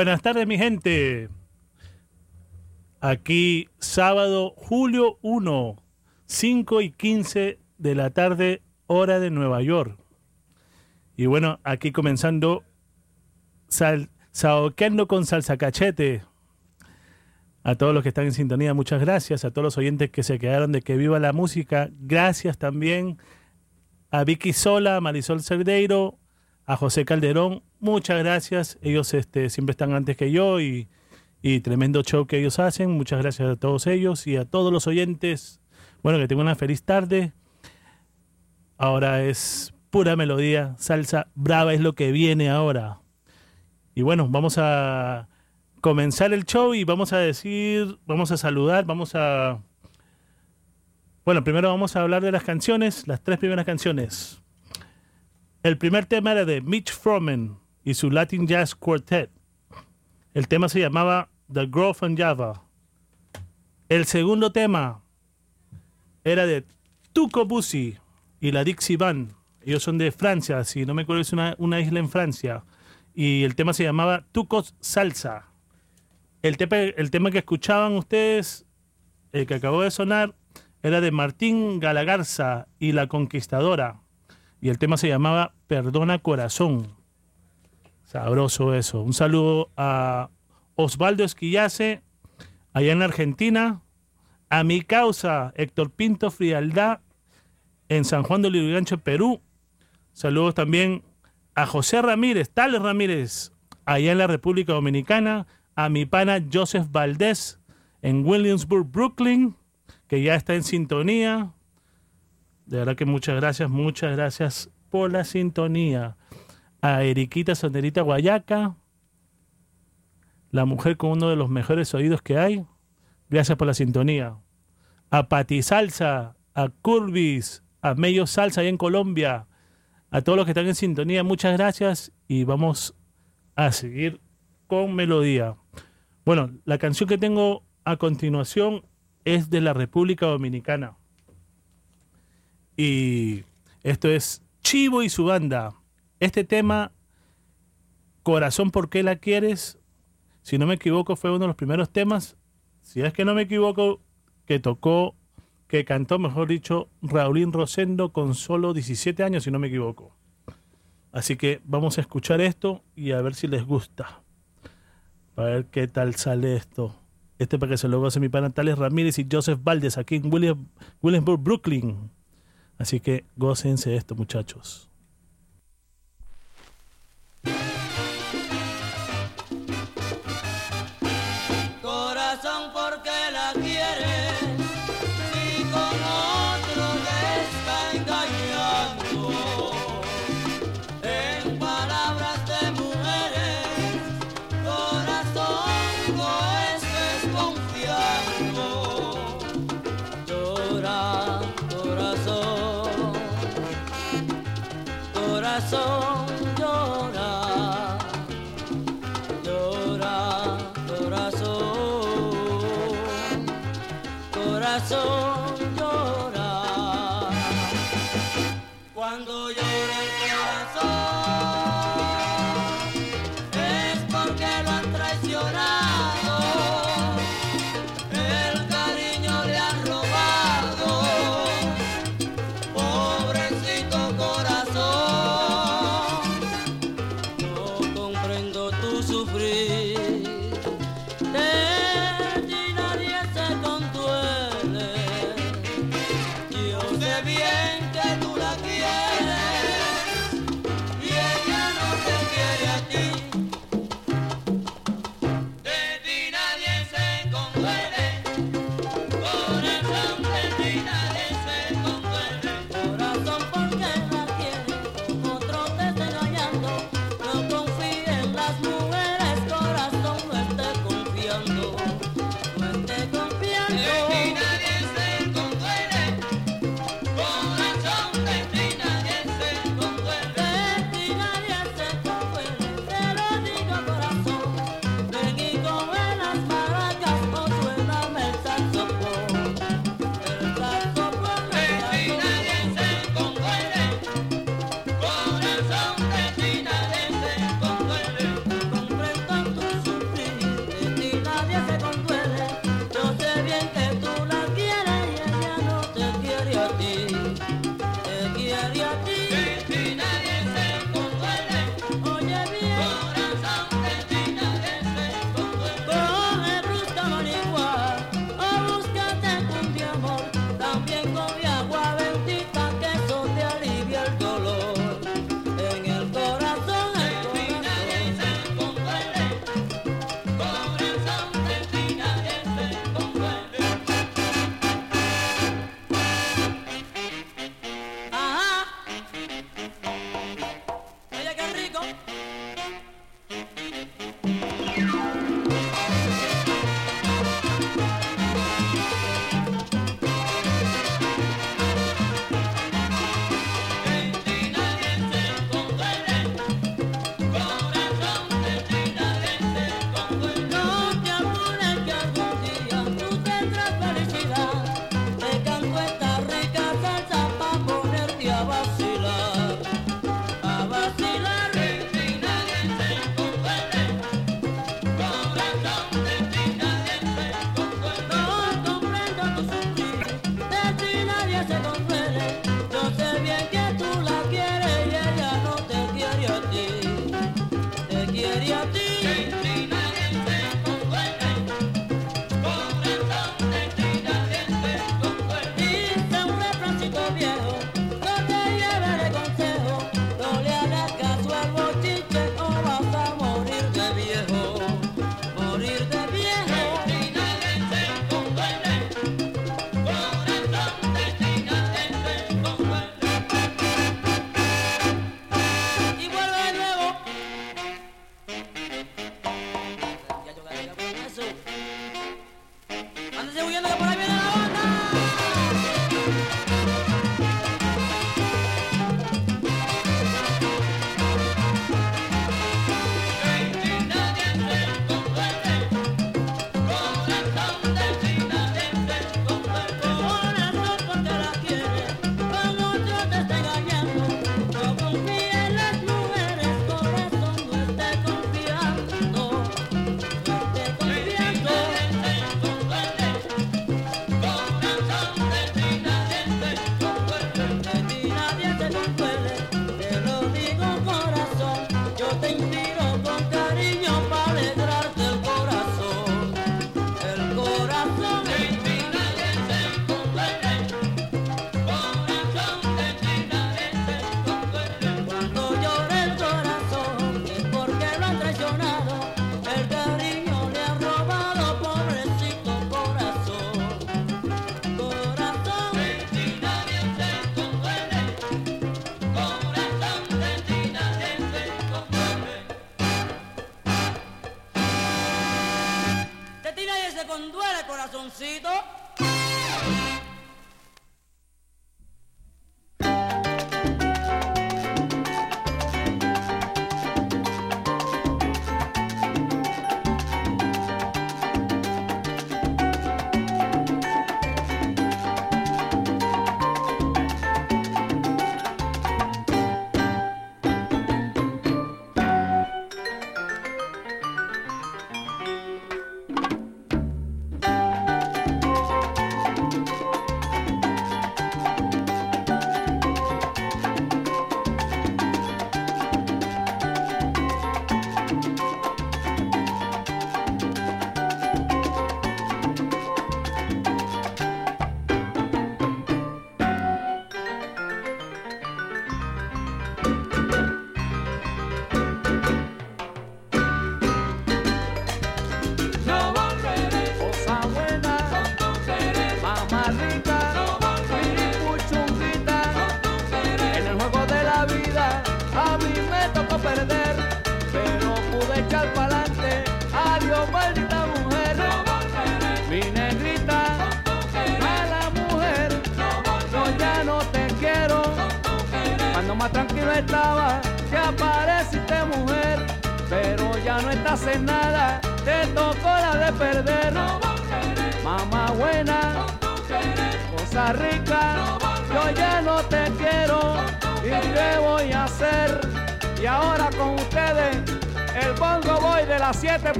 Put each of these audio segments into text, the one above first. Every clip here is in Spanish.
Buenas tardes, mi gente. Aquí sábado, julio 1, 5 y 15 de la tarde, hora de Nueva York. Y bueno, aquí comenzando saoqueando con salsa cachete. A todos los que están en sintonía, muchas gracias. A todos los oyentes que se quedaron de que viva la música, gracias también. A Vicky Sola, a Marisol Cerdeiro, a José Calderón, muchas gracias. Ellos este, siempre están antes que yo y, tremendo show que ellos hacen. Muchas gracias a todos ellos y a todos los oyentes. Bueno, que tengan una feliz tarde. Ahora es pura melodía, salsa brava es lo que viene ahora. Y bueno, vamos a comenzar el show y vamos a decir, vamos a saludar, vamos a... Bueno, primero vamos a hablar de las canciones, las tres primeras canciones. El primer tema era de Mitch Froman y su Latin Jazz Quartet. El tema se llamaba The Grove and Java. El segundo tema era de Tuco Bussi y la Dixie Band. Ellos son de Francia, si no me acuerdo, es una, una isla en Francia. Y el tema se llamaba Tucos Salsa. El, el tema que escuchaban ustedes, el que acabó de sonar, era de Martín Galagarza y La Conquistadora y el tema se llamaba Perdona Corazón. Sabroso eso. Un saludo a Osvaldo Esquillace, allá en Argentina, a mi causa, Héctor Pinto Frialdad, en San Juan de Lurigancho, Perú. Saludos también a José Ramírez, Tales Ramírez, allá en la República Dominicana, a mi pana Joseph Valdés, en Williamsburg, Brooklyn, que ya está en sintonía. De verdad que muchas gracias, muchas gracias por la sintonía. A Eriquita Sonerita Guayaca, la mujer con uno de los mejores oídos que hay. Gracias por la sintonía. A Pati Salsa a Curvis, a Medio Salsa allá en Colombia, a todos los que están en sintonía, muchas gracias y vamos a seguir con melodía. Bueno, la canción que tengo a continuación es de la República Dominicana. Y esto es Chivo y su banda. Este tema, Corazón, ¿por qué la quieres? Si no me equivoco, fue uno de los primeros temas, si es que no me equivoco, que tocó, que cantó, mejor dicho, Raulín Rosendo con solo 17 años, si no me equivoco. Así que vamos a escuchar esto y a ver si les gusta. A ver qué tal sale esto. Este para que se lo goce mi pana Tales Ramírez y Joseph Valdez aquí en William, Williamsburg, Brooklyn. Así que gócense esto, muchachos.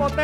Las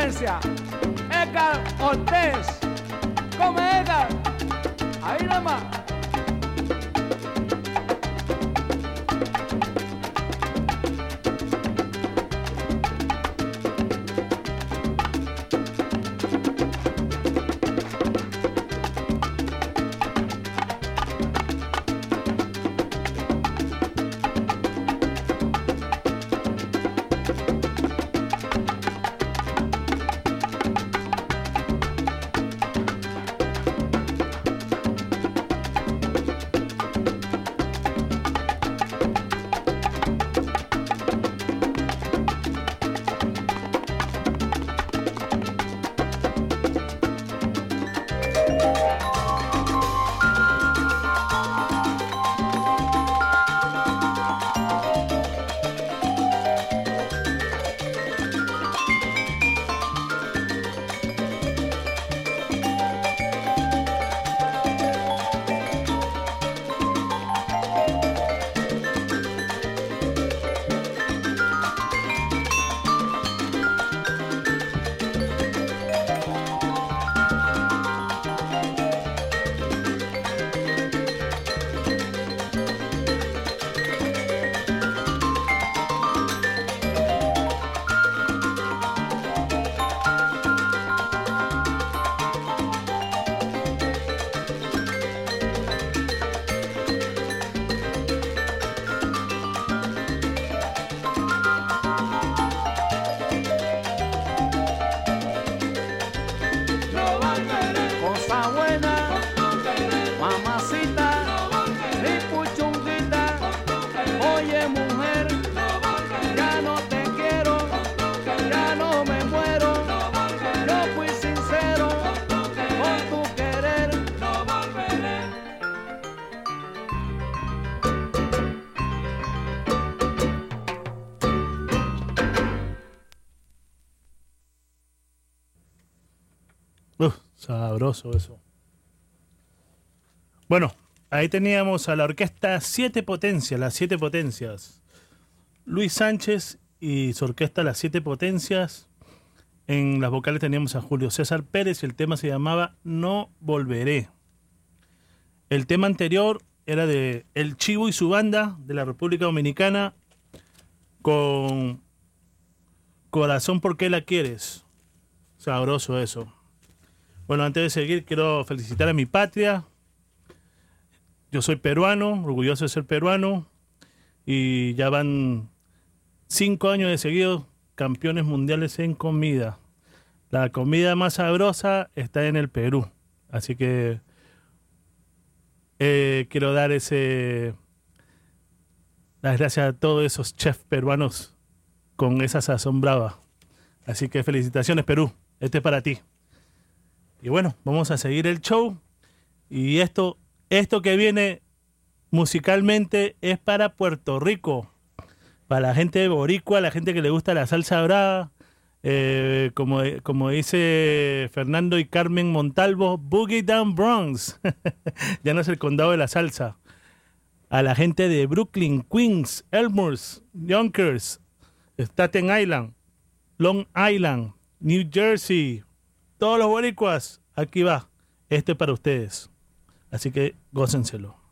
sabroso eso. Bueno, ahí teníamos a la orquesta Siete Potencias, las Siete Potencias. Luis Sánchez y su orquesta Las Siete Potencias. En las vocales teníamos a Julio César Pérez y el tema se llamaba No Volveré. El tema anterior era de El Chivo y su banda de la República Dominicana con Corazón ¿Por qué la quieres? Sabroso eso. Bueno, antes de seguir, quiero felicitar a mi patria. Yo soy peruano, orgulloso de ser peruano. Y ya van cinco años de seguido campeones mundiales en comida. La comida más sabrosa está en el Perú. Así que eh, quiero dar ese las gracias a todos esos chefs peruanos con esa sazón brava. Así que felicitaciones Perú. Este es para ti. Y bueno, vamos a seguir el show. Y esto, esto que viene musicalmente es para Puerto Rico. Para la gente de boricua, la gente que le gusta la salsa brava. Eh, como, como dice Fernando y Carmen Montalvo, Boogie Down Bronx. ya no es el condado de la salsa. A la gente de Brooklyn, Queens, Elmhurst, Yonkers, Staten Island, Long Island, New Jersey, todos los boricuas, aquí va. Este para ustedes. Así que gócenselo.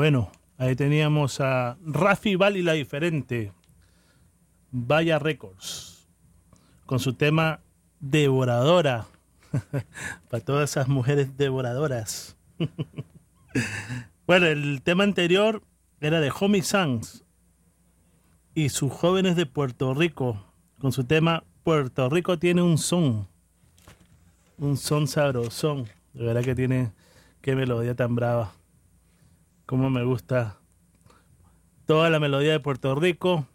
Bueno, ahí teníamos a Rafi Bali la diferente. Vaya Records. Con su tema Devoradora. Para todas esas mujeres devoradoras. bueno, el tema anterior era de Homie Sands y sus jóvenes de Puerto Rico. Con su tema Puerto Rico tiene un son. Un son sabrosón. De verdad que tiene qué melodía tan brava. Como me gusta toda la melodía de Puerto Rico.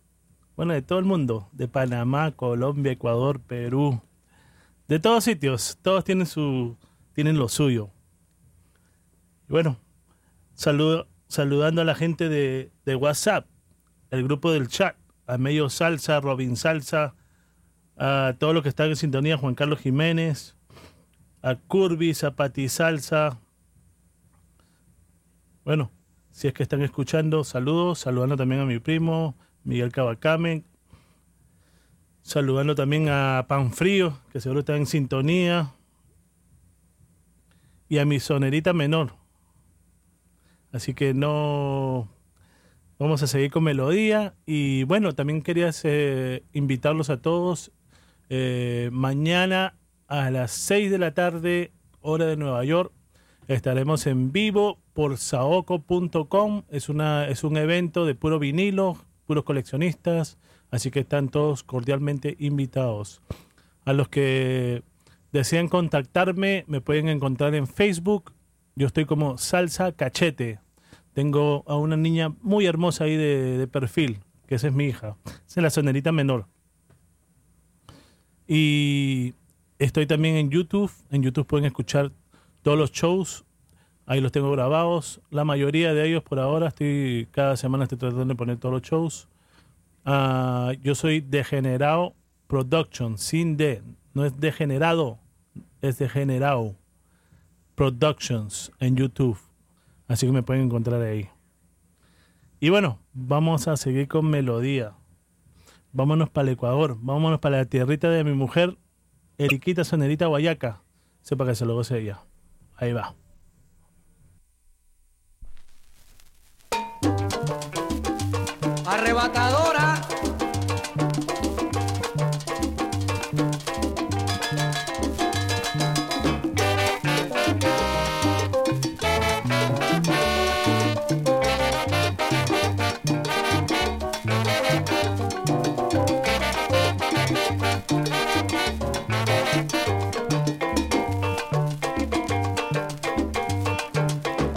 Bueno, de todo el mundo. De Panamá, Colombia, Ecuador, Perú. De todos sitios. Todos tienen su tienen lo suyo. Y bueno, saludo, saludando a la gente de, de WhatsApp, el grupo del chat, a Medio Salsa, Robin Salsa, a todos los que están en sintonía, Juan Carlos Jiménez, a Curvis, a Pati Salsa. Bueno, si es que están escuchando, saludos, saludando también a mi primo, Miguel Cabacame, saludando también a Pan Frío, que seguro está en sintonía, y a mi sonerita menor. Así que no vamos a seguir con melodía. Y bueno, también quería eh, invitarlos a todos. Eh, mañana a las 6 de la tarde, hora de Nueva York, estaremos en vivo por saoco.com. Es, una, es un evento de puro vinilo, puros coleccionistas, así que están todos cordialmente invitados. A los que desean contactarme, me pueden encontrar en Facebook. Yo estoy como Salsa Cachete. Tengo a una niña muy hermosa ahí de, perfil, que esa es mi hija. Es la sonerita menor. Y estoy también en YouTube. En YouTube pueden escuchar todos los shows Ahí los tengo grabados. La mayoría de ellos por ahora, estoy cada semana estoy tratando de poner todos los shows. Ah, yo soy Degenerado Production, sin D. No es degenerado, es degenerado Productions en YouTube. Así que me pueden encontrar ahí. Y bueno, vamos a seguir con melodía. Vámonos para el Ecuador. Vámonos para la tierrita de mi mujer, Eriquita Sonerita Guayaca. Sepa que se lo goce ella. Ahí va. Arrebatadora.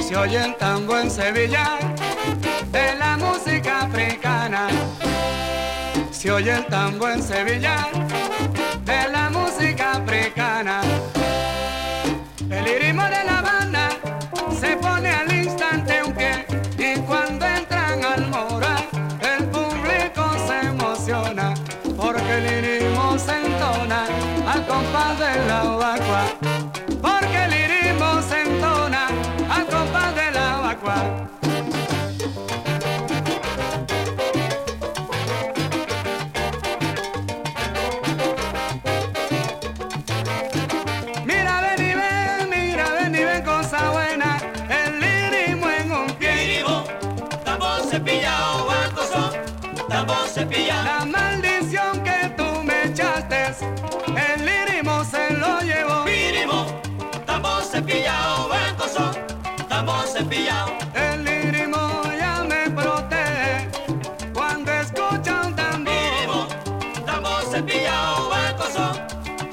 Se oyen tango en Sevilla Se oye el tango en Sevilla de la música africana. El ritmo de la banda se pone al instante un pie y cuando entran al mora el público se emociona porque el ritmo se entona al compás de la vacua. Porque el ritmo se entona al compás de la vacua.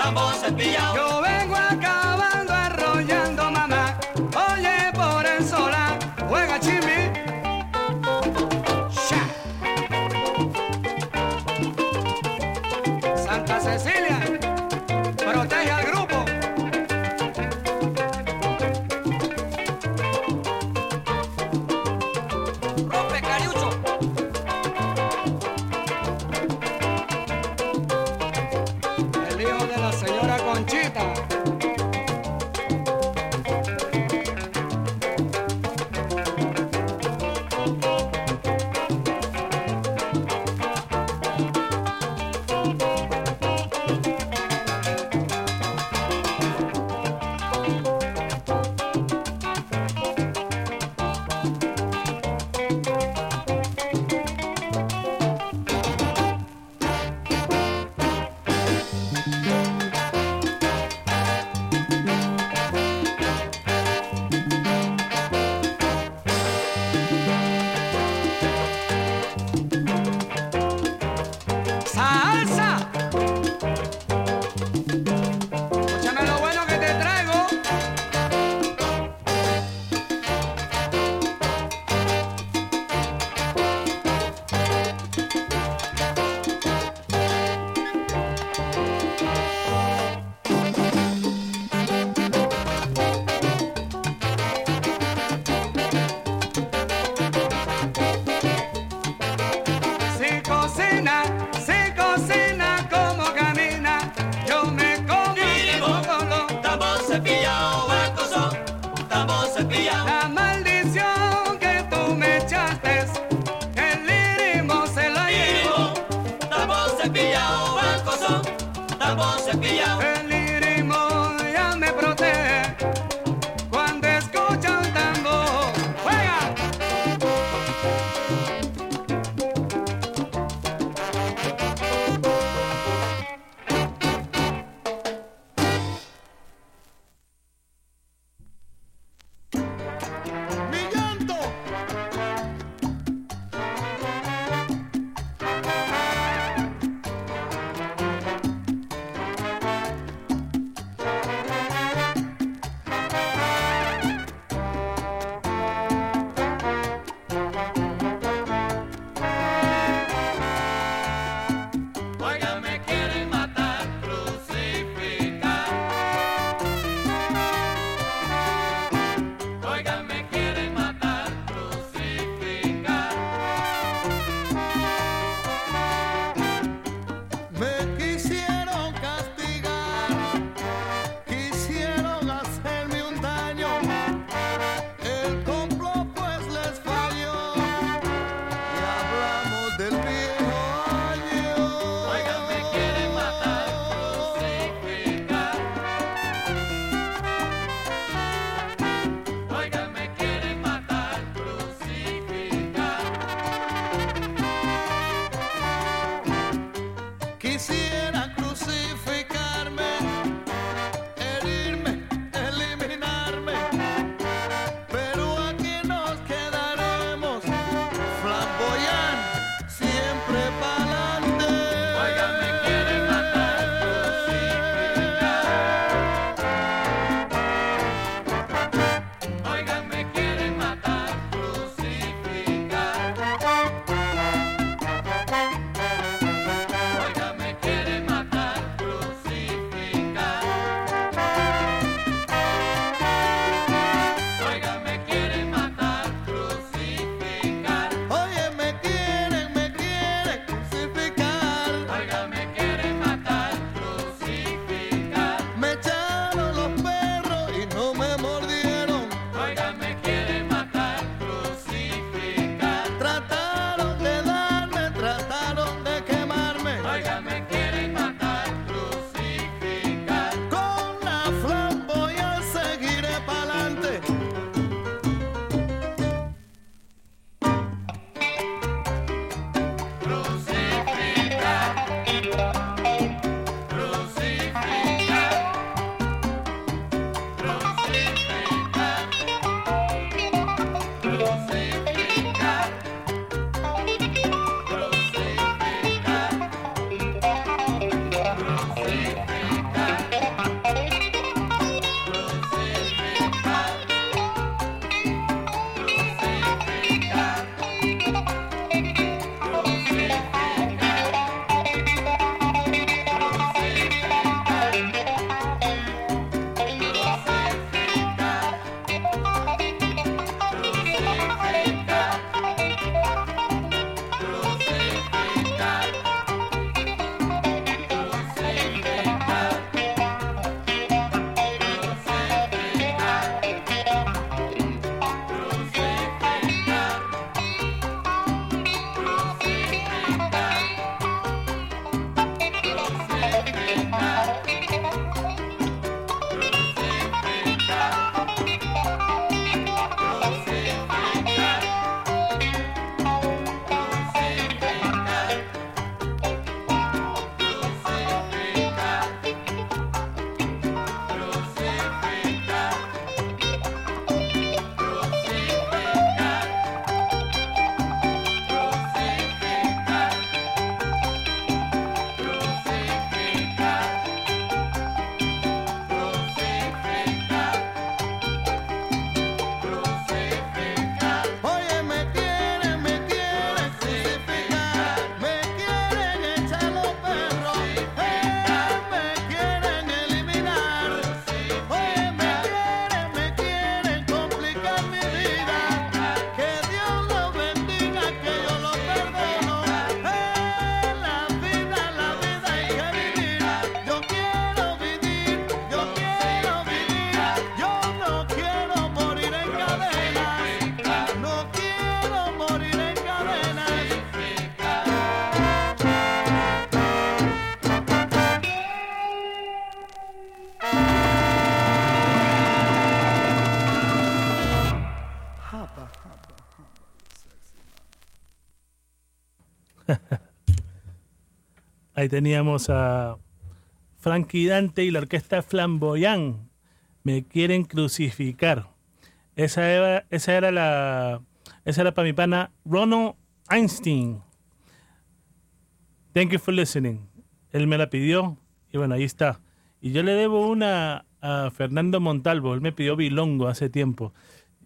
estamos en Villao. Teníamos a Frankie Dante y la orquesta Flamboyant. Me quieren crucificar. Esa era, esa era la. Esa era para mi pana Ronald Einstein. Thank you for listening. Él me la pidió y bueno, ahí está. Y yo le debo una a Fernando Montalvo. Él me pidió Bilongo hace tiempo.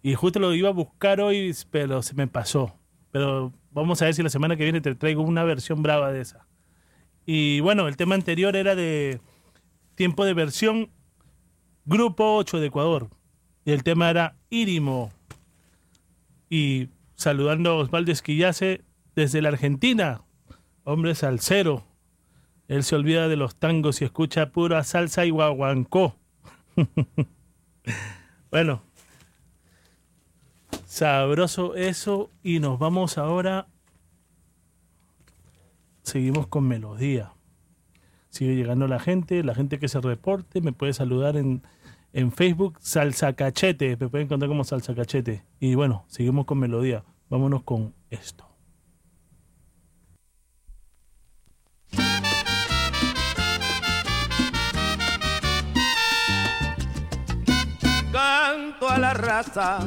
Y justo lo iba a buscar hoy, pero se me pasó. Pero vamos a ver si la semana que viene te traigo una versión brava de esa. Y bueno, el tema anterior era de tiempo de versión Grupo 8 de Ecuador. Y el tema era Irimo. Y saludando a Osvaldo Esquillace desde la Argentina. Hombre salsero. Él se olvida de los tangos y escucha pura salsa y guaguancó. bueno, sabroso eso y nos vamos ahora. Seguimos con melodía. Sigue llegando la gente, la gente que se reporte, me puede saludar en, en Facebook, Salsa Cachete, me pueden encontrar como Salsa Cachete. Y bueno, seguimos con melodía. Vámonos con esto. Canto a la raza,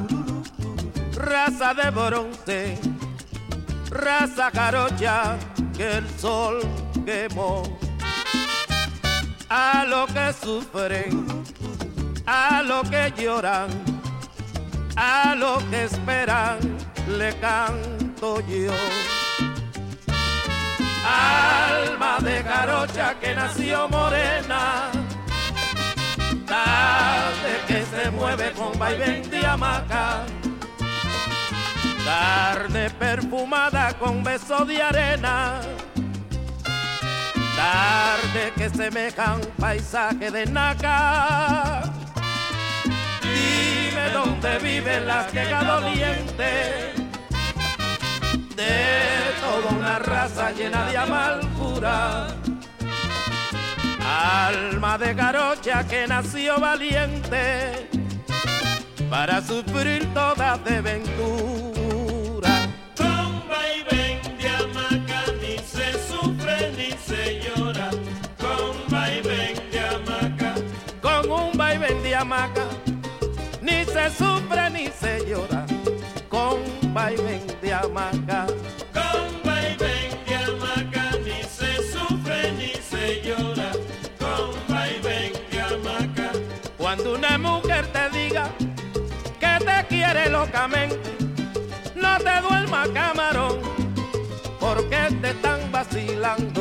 raza de bronce, raza jarocha que el sol quemó. A lo que sufren, a lo que lloran, a lo que esperan, le canto yo. Alma de jarocha que nació morena, tarde que se mueve con vaivén de hamaca, carne perfumada con beso de arena, tarde que semeja un paisaje de naca. Dime dónde viven las que doliente de toda una raza llena de amargura. Alma de garocha que nació valiente para sufrir toda desventura. Se sufre ni se llora. Con vaivén de hamaca. Con vaivén de hamaca ni se sufre ni se llora. Con vaivén de hamaca. Cuando una mujer te diga que te quiere locamente, no te duermas camarón, porque te están vacilando.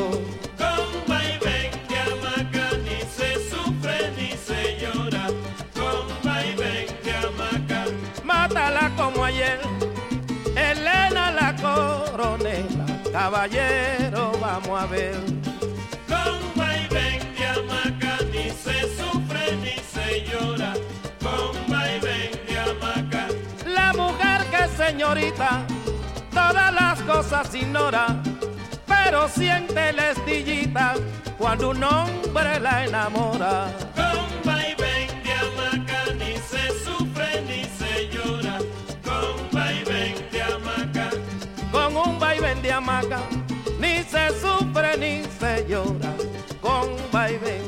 Caballero, vamos a ver. Con vaivén de hamaca ni se sufre ni se llora. Con vaivén de hamaca. La mujer que es señorita, todas las cosas ignora, pero siente la estillita cuando un hombre la enamora. Ni se sufre ni se llora. Con vaivén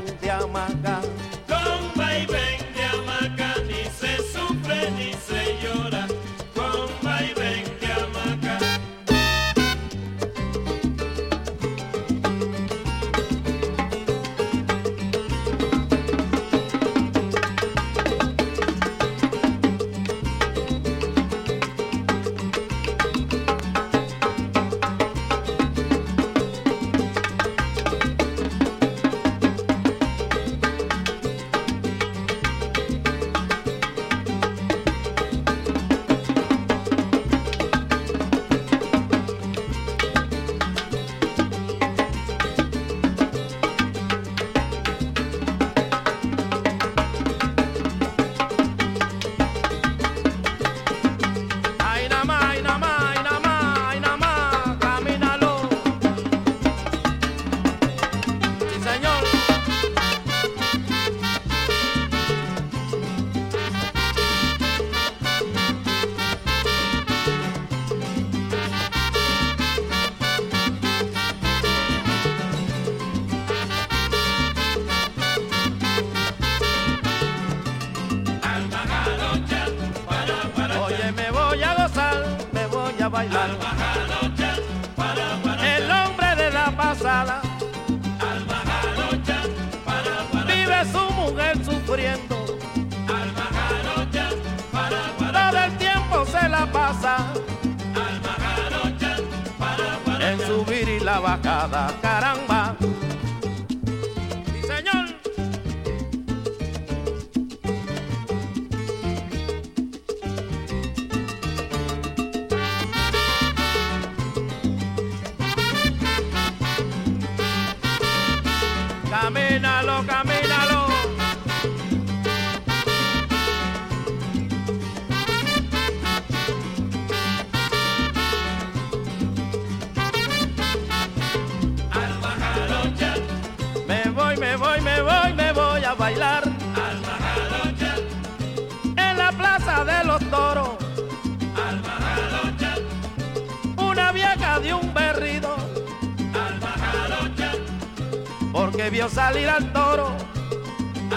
salir al toro.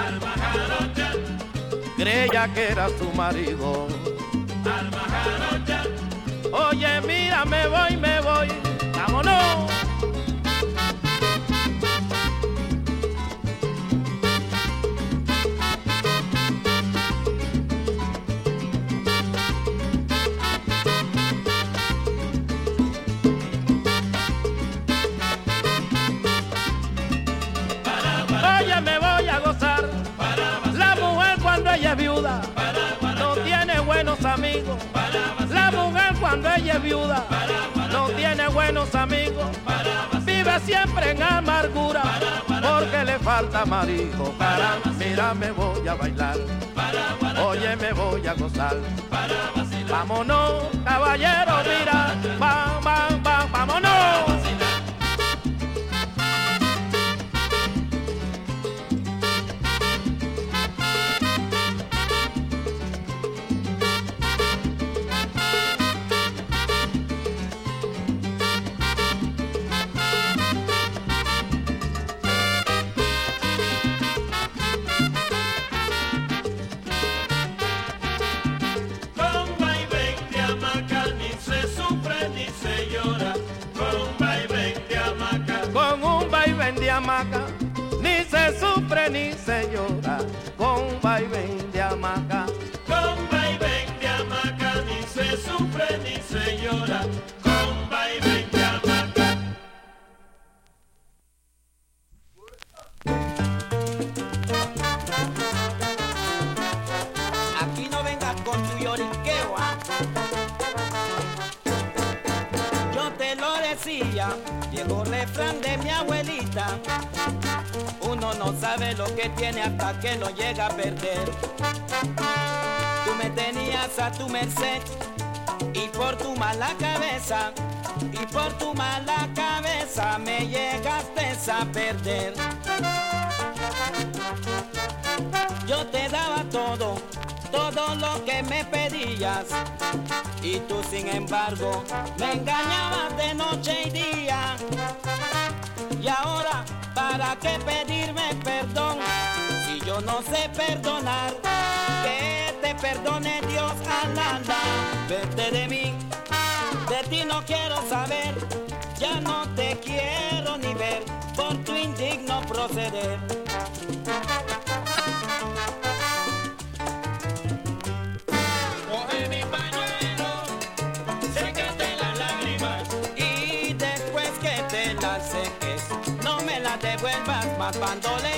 alma jarocha, Creía que era su marido. alma jarocha, Oye, mira, me voy, me buenos amigos. La mujer cuando ella es viuda no tiene buenos amigos. Vive siempre en amargura porque le falta marido. Caramba, mira, me voy a bailar. Oye, me voy a gozar. Vámonos, caballero, mira. Vámonos. Ni se llora, con vaivén de hamaca. con vaivén de hamaca, ni se sufre ni se llora, con vaivén de hamaca. Aquí no vengas con tu lloriqueo, ¿ah? Yo te lo decía, viejo refrán de mi abuelita. No sabe lo que tiene hasta que lo llega a perder. Tú me tenías a tu merced y por tu mala cabeza, y por tu mala cabeza me llegaste a perder. Yo te daba todo, todo lo que me pedías. Y tú sin embargo me engañabas de noche y día. Y ahora, ¿para qué pedirme perdón? Si yo no sé perdonar, que te perdone Dios alanda. Vete de mí, de ti no quiero saber. Ya no te quiero ni ver por tu indigno proceder. Más bandolera.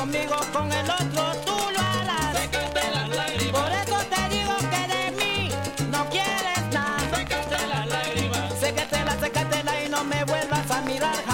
conmigo, con el otro, mirar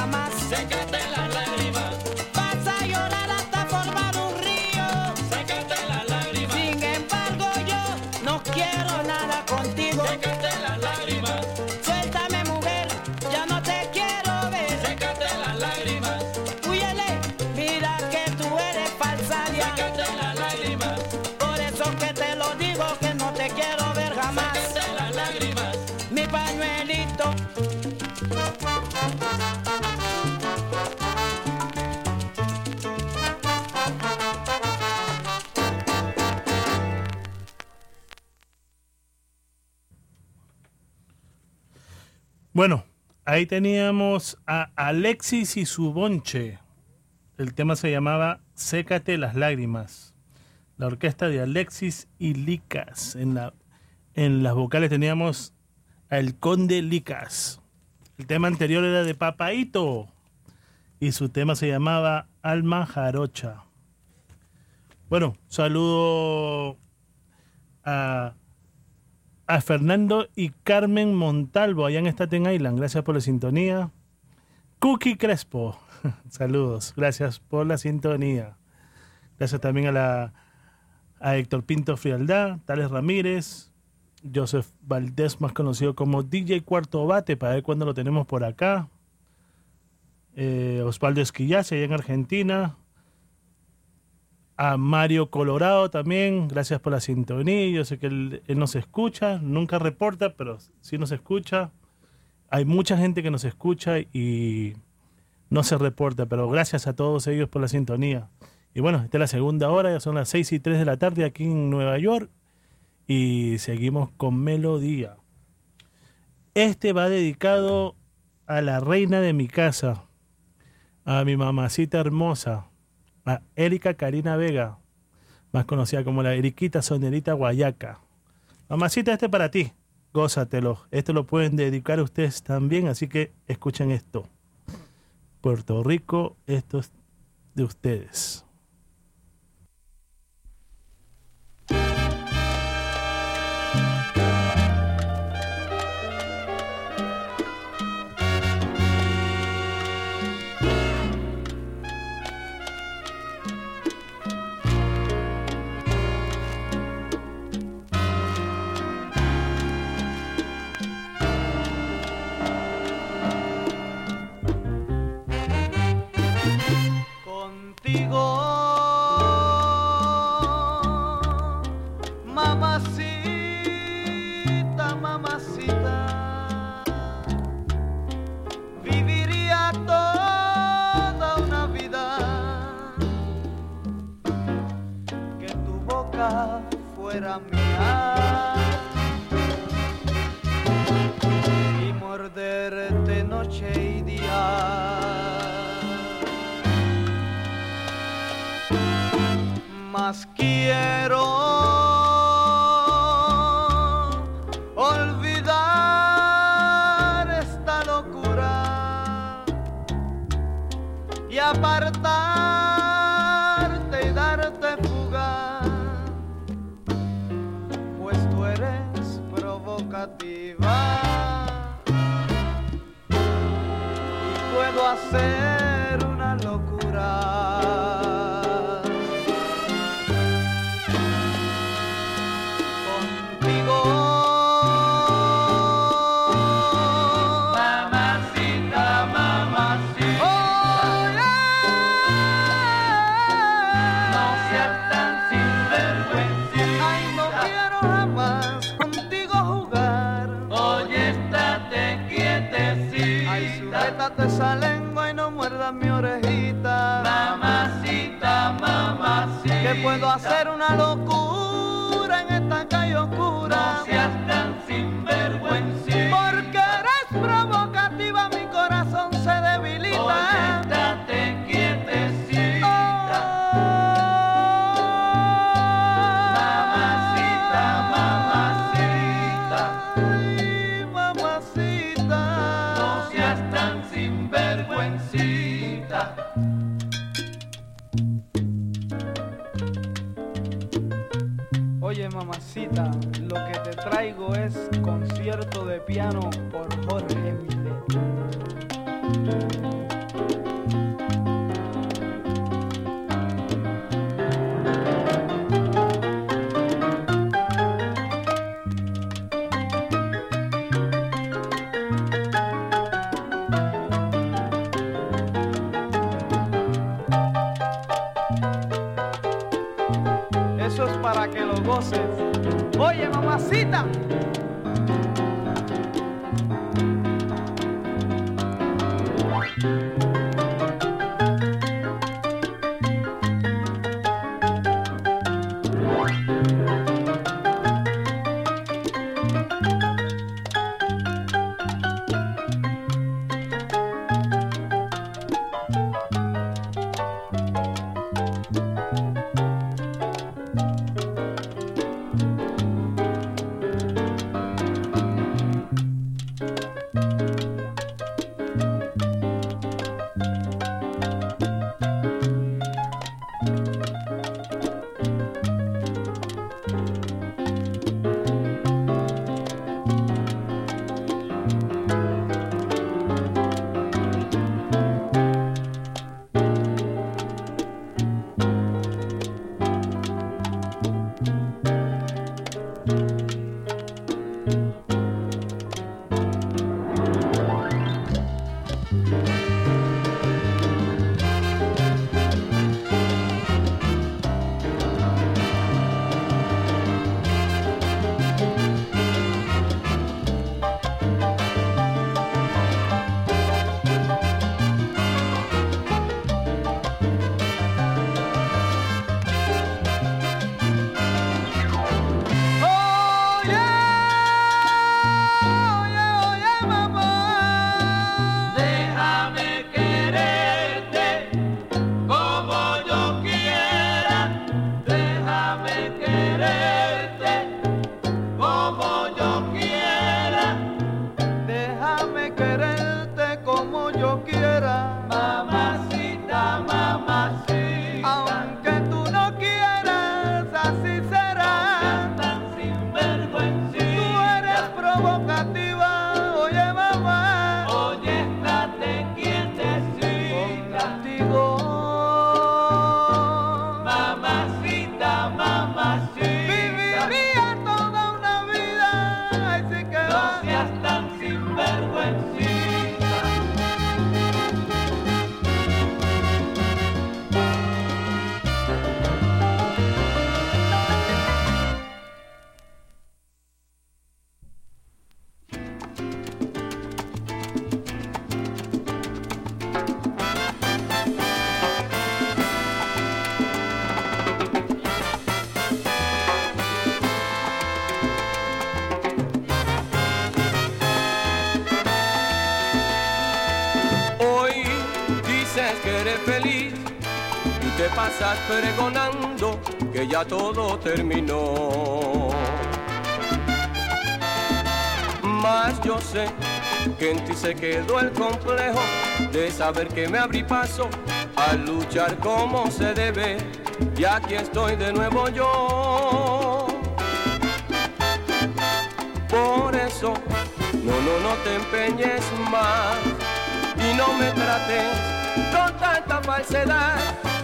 ahí teníamos a Alexis y su bonche. El tema se llamaba Sécate las lágrimas. La orquesta de Alexis y Licas. En, la, en las vocales teníamos a El Conde Licas. El tema anterior era de Papaito. Y su tema se llamaba Alma Jarocha. Bueno, saludo a a Fernando y Carmen Montalvo allá en Staten Island. Gracias por la sintonía. Cookie Crespo. Saludos. Gracias por la sintonía. Gracias también a la a Héctor Pinto Frialdad, Tales Ramírez, Joseph Valdés, más conocido como DJ Cuarto Bate, para ver cuándo lo tenemos por acá. Eh, Osvaldo Esquillace, allá en Argentina. A Mario Colorado también, gracias por la sintonía. Yo sé que él, nos escucha, nunca reporta, pero sí nos escucha. Hay mucha gente que nos escucha y no se reporta, pero gracias a todos ellos por la sintonía. Y bueno, esta es la segunda hora, ya son las 6 y 3 de la tarde aquí en Nueva York y seguimos con Melodía. Este va dedicado a la reina de mi casa, a mi mamacita hermosa, a Erika Karina Vega, más conocida como la Eriquita Sonerita Guayaca. Mamacita, este para ti, gózatelo. Esto lo pueden dedicar ustedes también, así que escuchen esto. Puerto Rico, esto es de ustedes. Y morderte noche y día. Más quiero más contigo jugar. Oye, estate quietecita. Ay, sujétate esa lengua y no muerdas mi orejita. Mamacita, mamacita. Que puedo hacer una locura en esta calle oscura. piano. pregonando que ya todo terminó. Mas yo sé que en ti se quedó el complejo de saber que me abrí paso a luchar como se debe. Y aquí estoy de nuevo yo. Por eso, no, no, no te empeñes más y no me trates con tanta falsedad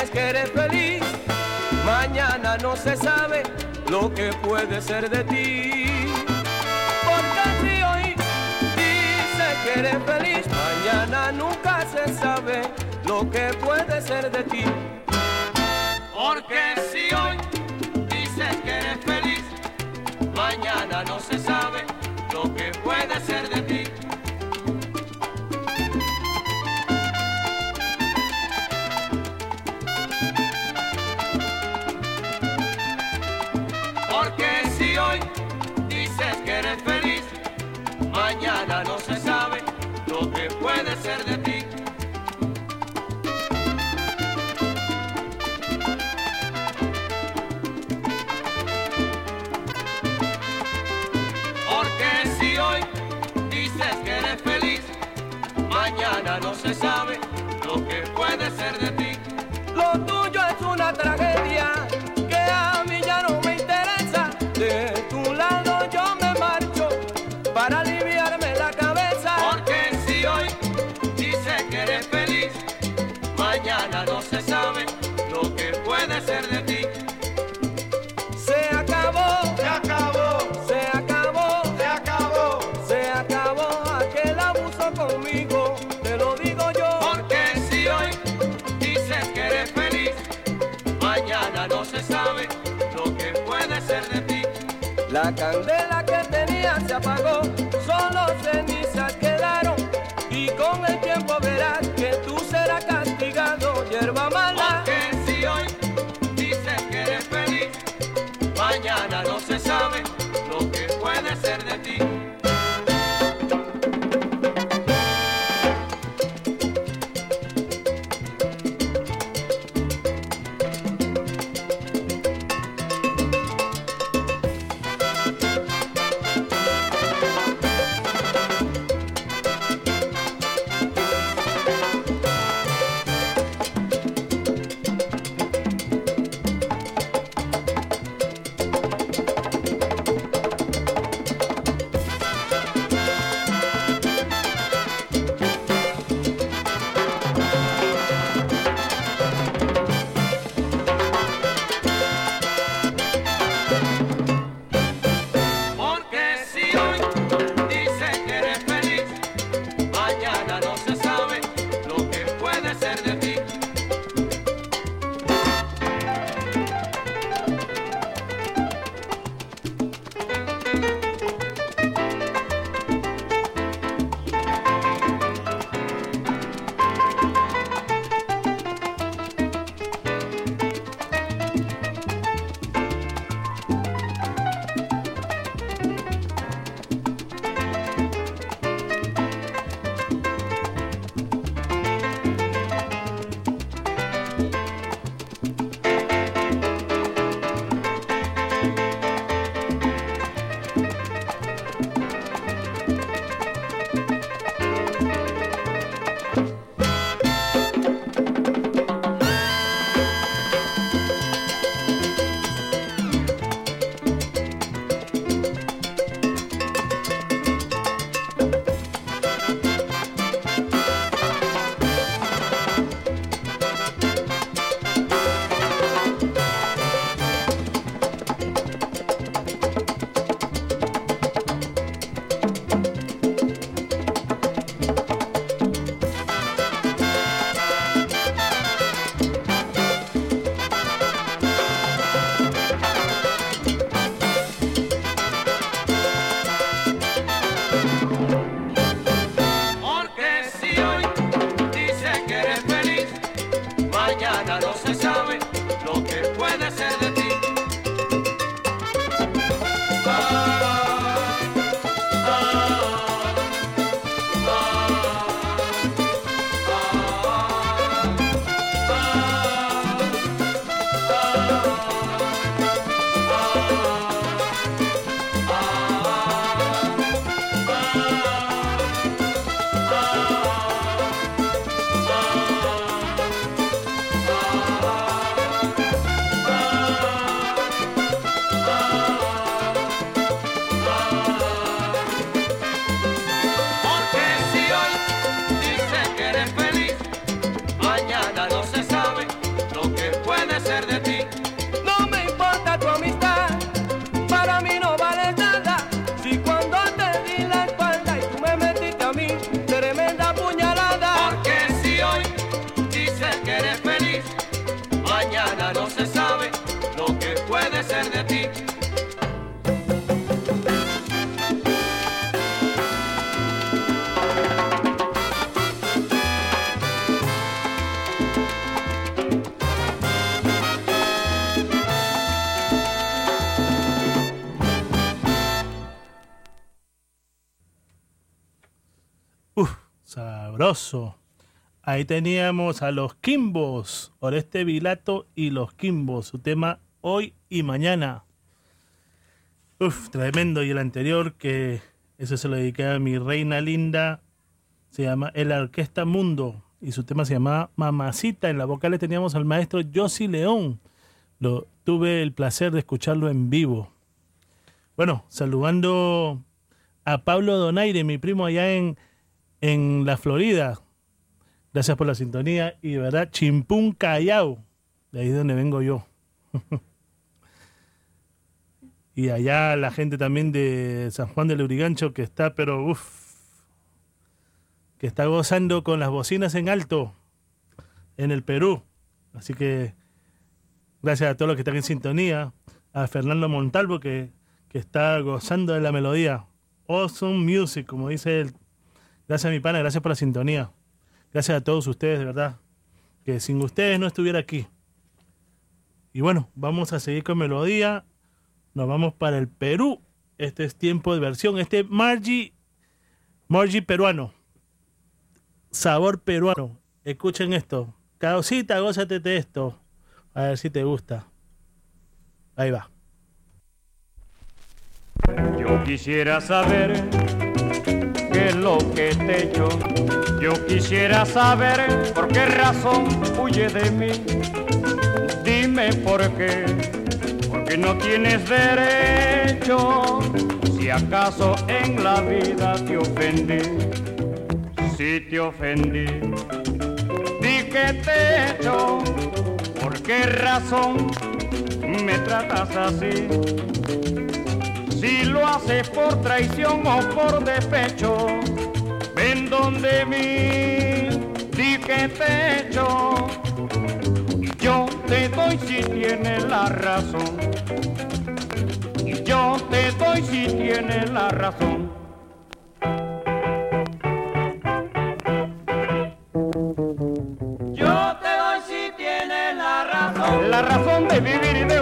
dices que eres feliz, mañana no se sabe lo que puede ser de ti. Porque si hoy dices que eres feliz, mañana nunca se sabe lo que puede ser de ti. Porque si hoy dices que eres feliz, mañana no se sabe lo que puede ser de ti. La candela que tenía se apagó, Ahí teníamos a los Kimbos, Oreste Vilato y los Kimbos, su tema hoy y mañana. Uf, tremendo. Y el anterior, que eso se lo dediqué a mi reina linda, se llama El Orquesta Mundo y su tema se llamaba Mamacita. En la vocal le teníamos al maestro Josi León. Lo, tuve el placer de escucharlo en vivo. Bueno, saludando a Pablo Donaire, mi primo allá en, en la Florida. Gracias por la sintonía y de verdad, Chimpún Callao, de ahí es donde vengo yo. y allá la gente también de San Juan del Urigancho que está, pero uff, que está gozando con las bocinas en alto en el Perú. Así que gracias a todos los que están en sintonía, a Fernando Montalvo que, que está gozando de la melodía. Awesome music, como dice él. Gracias mi pana, gracias por la sintonía. Gracias a todos ustedes, de verdad. Que sin ustedes no estuviera aquí. Y bueno, vamos a seguir con melodía. Nos vamos para el Perú. Este es tiempo de versión. Este Margie, Margie peruano. Sabor peruano. Escuchen esto. Caosita, gózate de esto. A ver si te gusta. Ahí va. Yo quisiera saber qué es lo que te he hecho. Yo quisiera saber por qué razón huye de mí. Dime por qué, porque no tienes derecho. Si acaso en la vida te ofendí, si te ofendí, di que te he hecho. ¿Por qué razón me tratas así? Si lo haces por traición o por despecho, ven donde mí, di que. Yo te doy si tienes la razón. Yo te doy si tienes la razón. Yo te doy si tienes la razón. La razón de vivir y de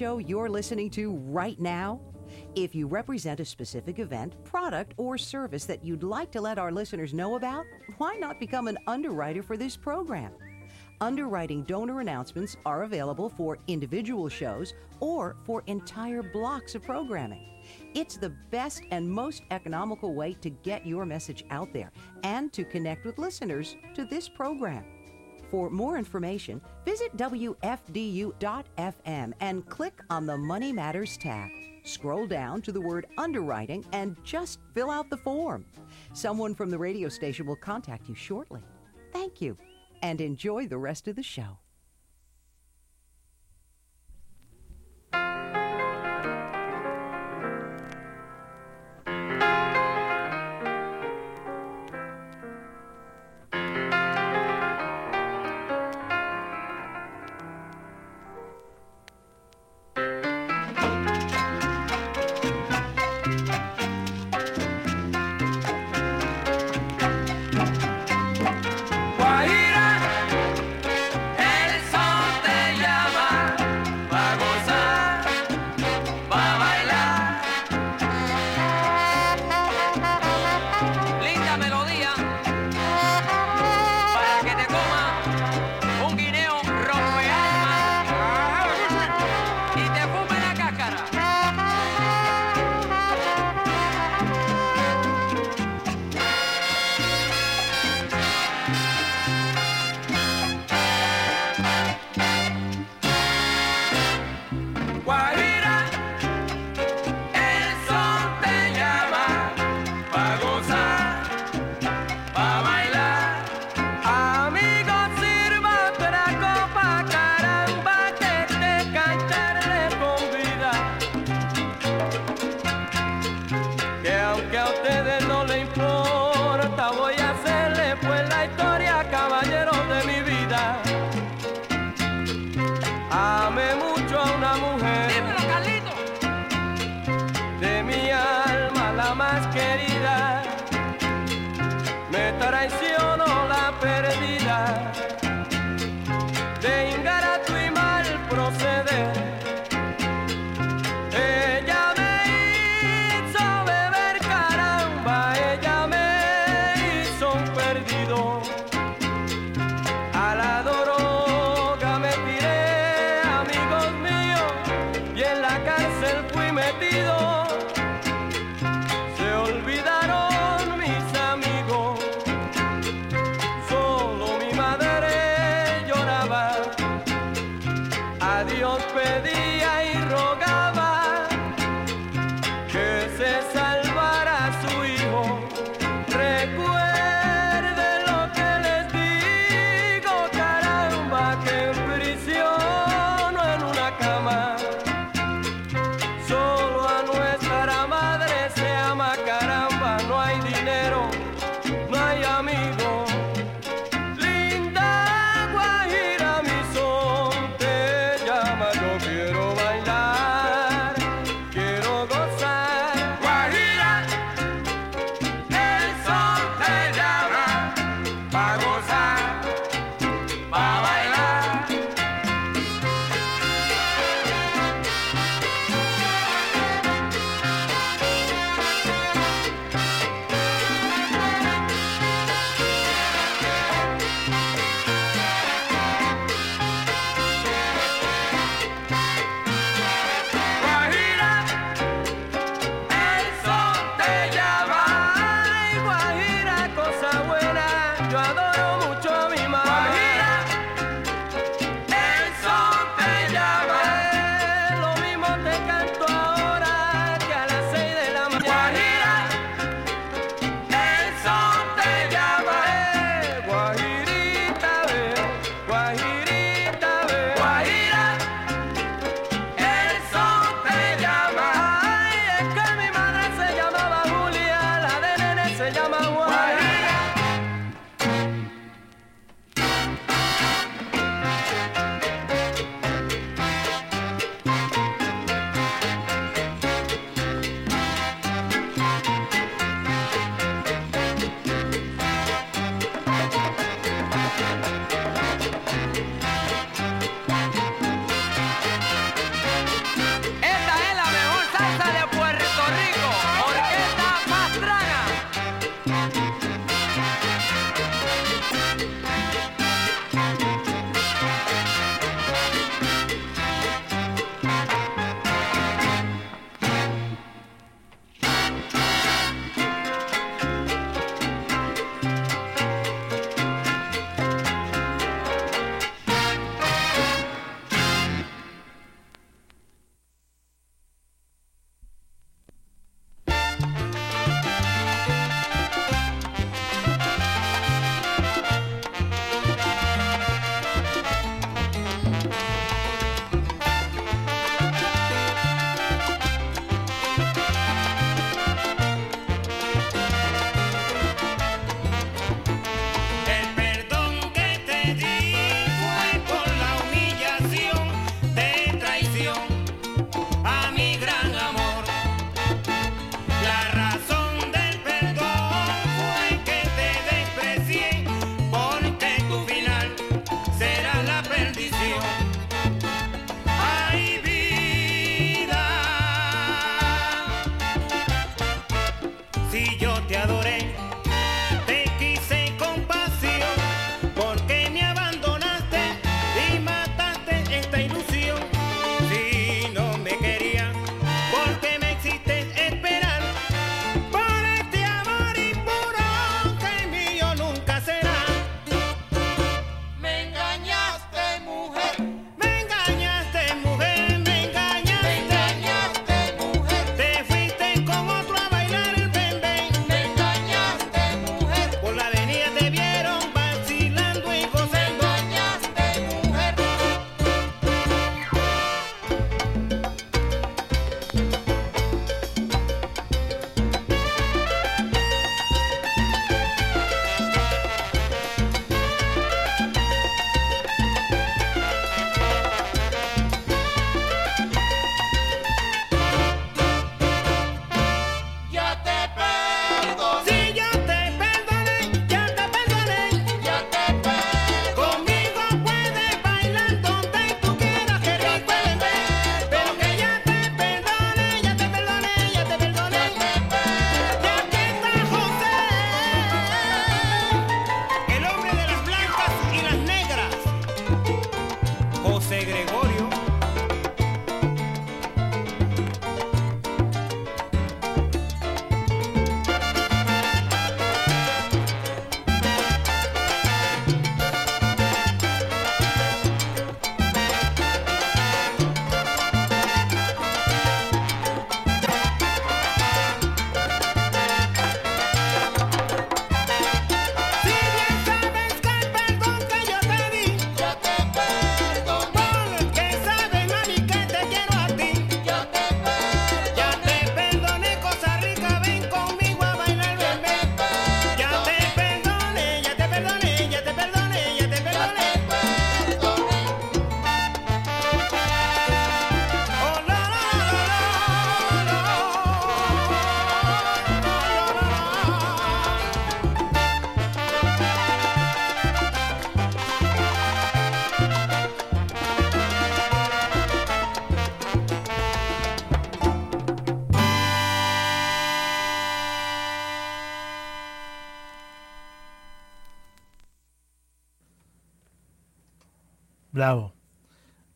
show you're listening to right now? If you represent a specific event, product, or service that you'd like to let our listeners know about, why not become an underwriter for this program? Underwriting donor announcements are available for individual shows or for entire blocks of programming. It's the best and most economical way to get your message out there and to connect with listeners to this program. For more information, visit WFDU.FM and click on the Money Matters tab. Scroll down to the word underwriting and just fill out the form. Someone from the radio station will contact you shortly. Thank you. and enjoy the rest of the show.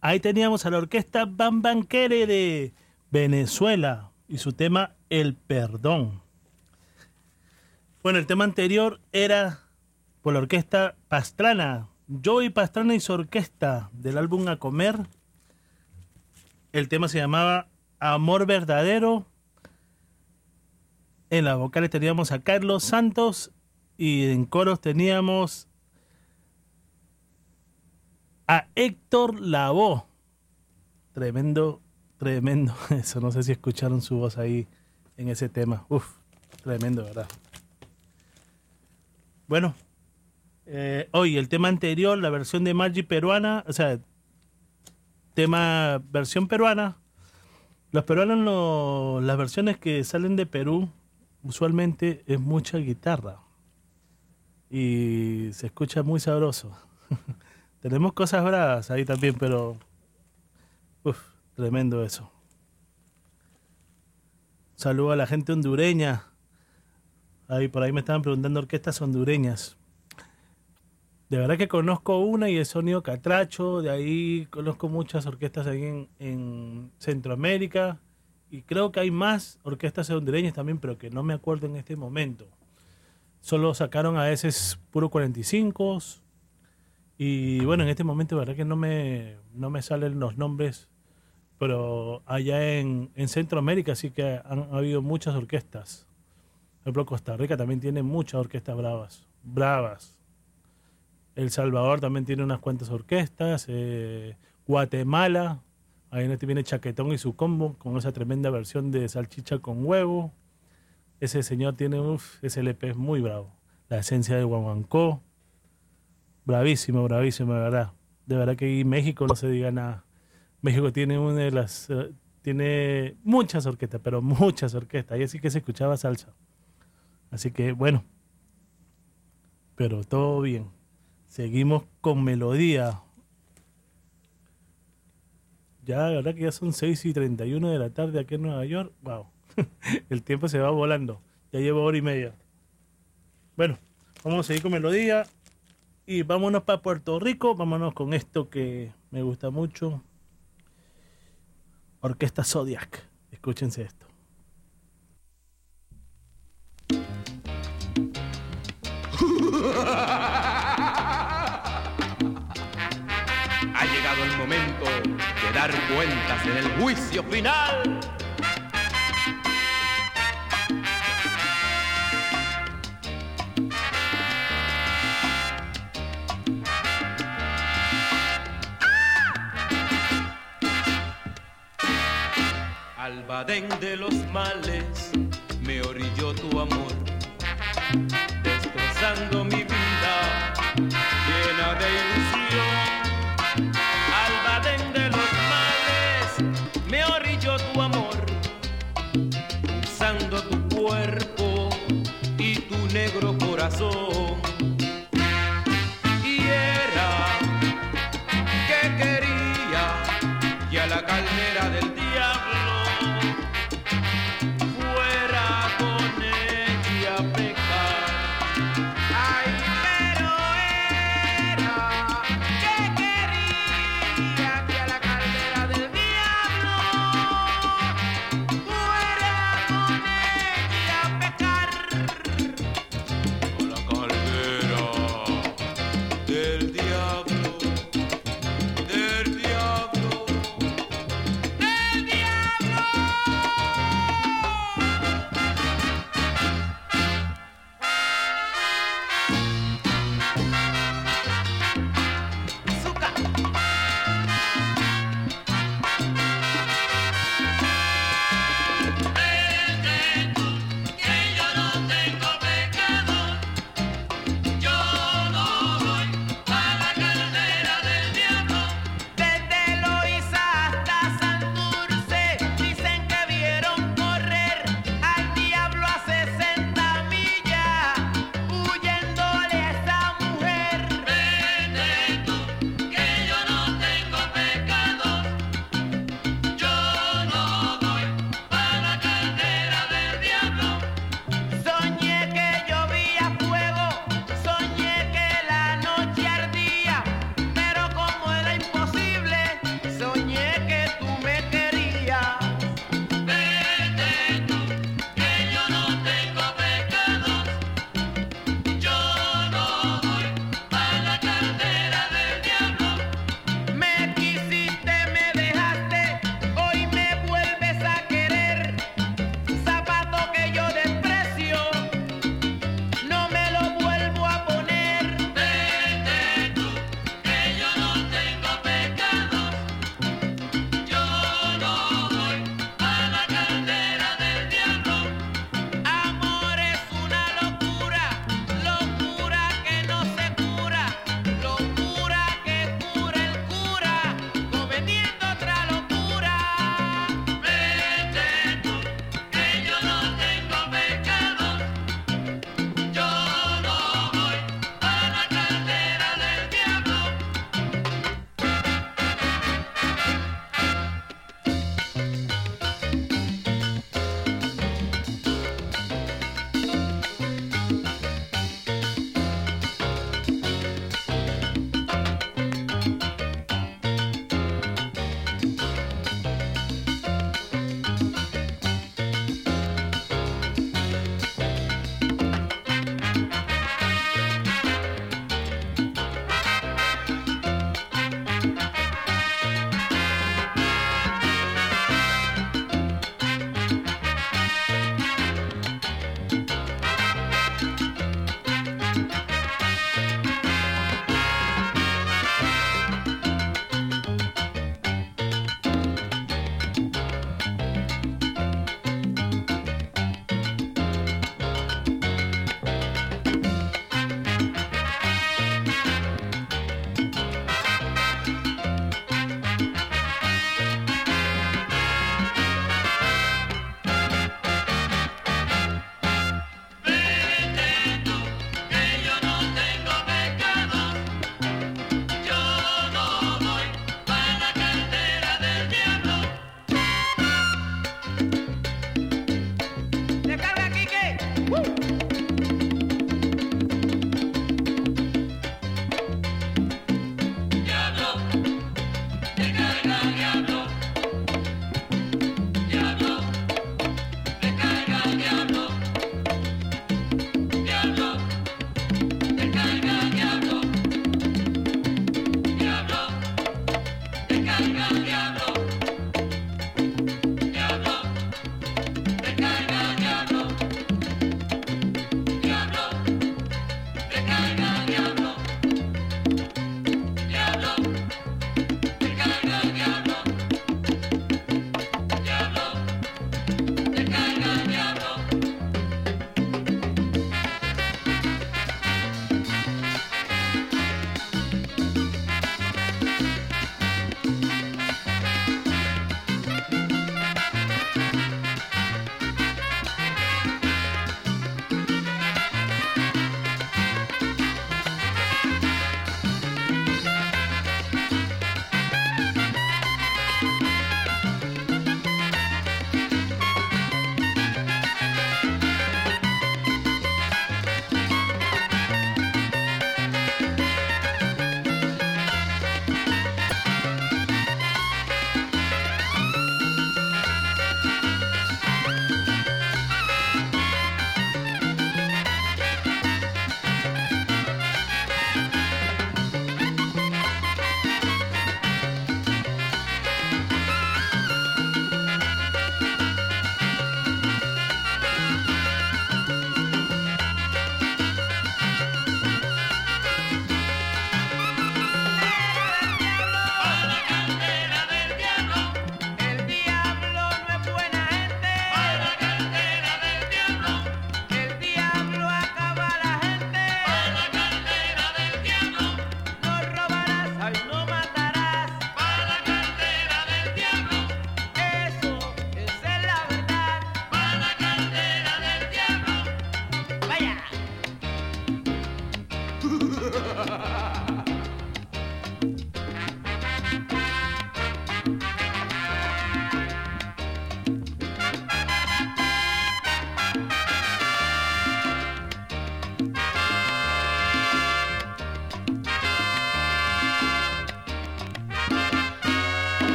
Ahí teníamos a la orquesta Bambanquere de Venezuela y su tema El Perdón. Bueno, el tema anterior era por la orquesta Pastrana. Joey Pastrana y su orquesta del álbum A Comer. El tema se llamaba Amor Verdadero. En las vocales teníamos a Carlos Santos y en coros teníamos a Héctor Lavoe. Tremendo, tremendo. Eso, no sé si escucharon su voz ahí en ese tema. Uf, tremendo, ¿verdad? Bueno, eh, hoy el tema anterior, la versión de Maggi peruana, o sea, tema versión peruana. Los peruanos, no- las versiones que salen de Perú, usualmente es mucha guitarra. Y se escucha muy sabroso. Tenemos cosas bravas ahí también, pero. Uf, tremendo eso. Saludo a la gente hondureña. Ahí por ahí me estaban preguntando orquestas hondureñas. De verdad que conozco una y es Sonido Catracho. De ahí conozco muchas orquestas ahí en, en Centroamérica. Y creo que hay más orquestas hondureñas también, pero que no me acuerdo en este momento. Solo sacaron a veces puro 45 y bueno, en este momento, verdad que no me, no me salen los nombres, pero allá en, en Centroamérica sí que han habido muchas orquestas. Por ejemplo, Costa Rica también tiene muchas orquestas bravas, bravas. El Salvador también tiene unas cuantas orquestas. eh, Guatemala, ahí en este viene Chaquetón y su combo, con esa tremenda versión de salchicha con huevo. Ese señor tiene, uff, ese LP es muy bravo. La esencia de Guaguancó. Bravísimo, bravísimo, de verdad. De verdad que México no se diga nada. México tiene una de las. eh, tiene muchas orquestas, pero muchas orquestas. Ahí sí que se escuchaba salsa. Así que bueno. Pero todo bien. Seguimos con melodía. Ya, la verdad que ya son 6 y 31 de la tarde aquí en Nueva York. Wow. El tiempo se va volando. Ya llevo hora y media. Bueno, vamos a seguir con melodía. Y vámonos para Puerto Rico. Vámonos con esto que me gusta mucho. Orquesta Zodiac. Escúchense esto. Ha llegado el momento de dar cuentas en el juicio final. Al badén de los males me orilló tu amor, destrozando mi vida llena de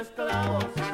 esclavos.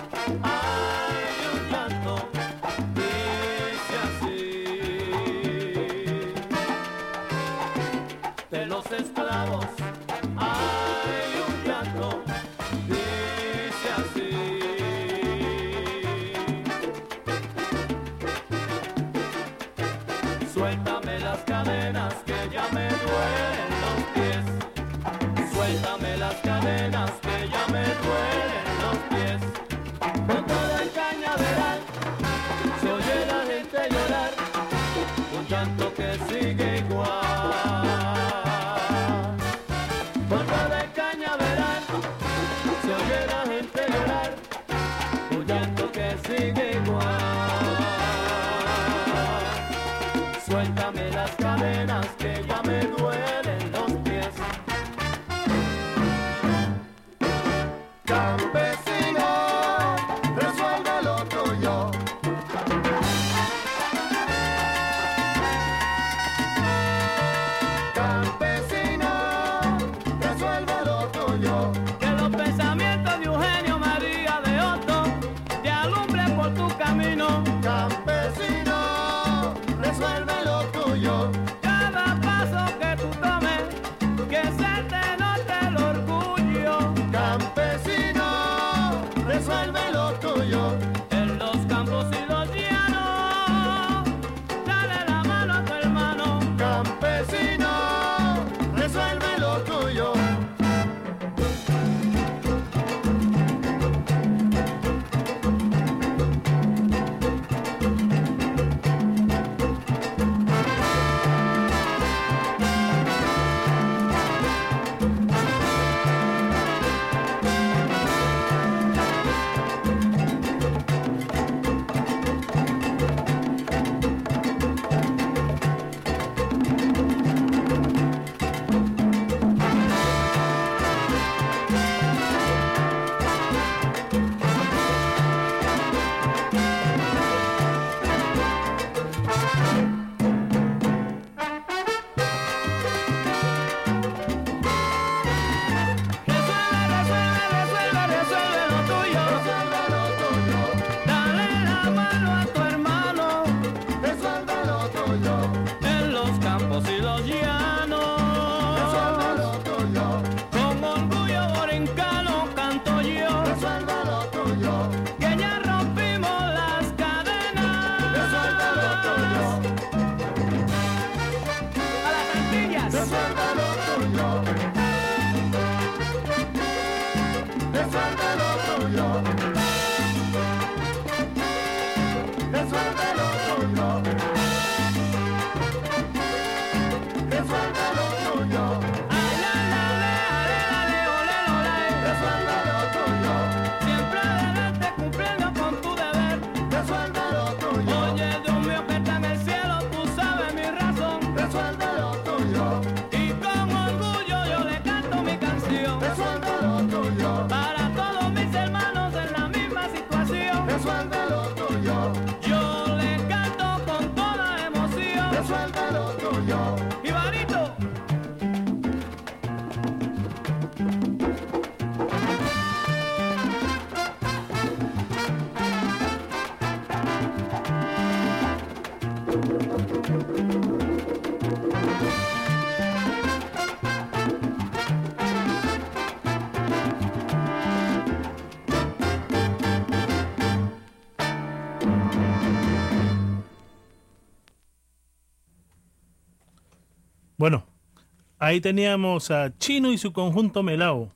Ahí teníamos a Chino y su conjunto Melao.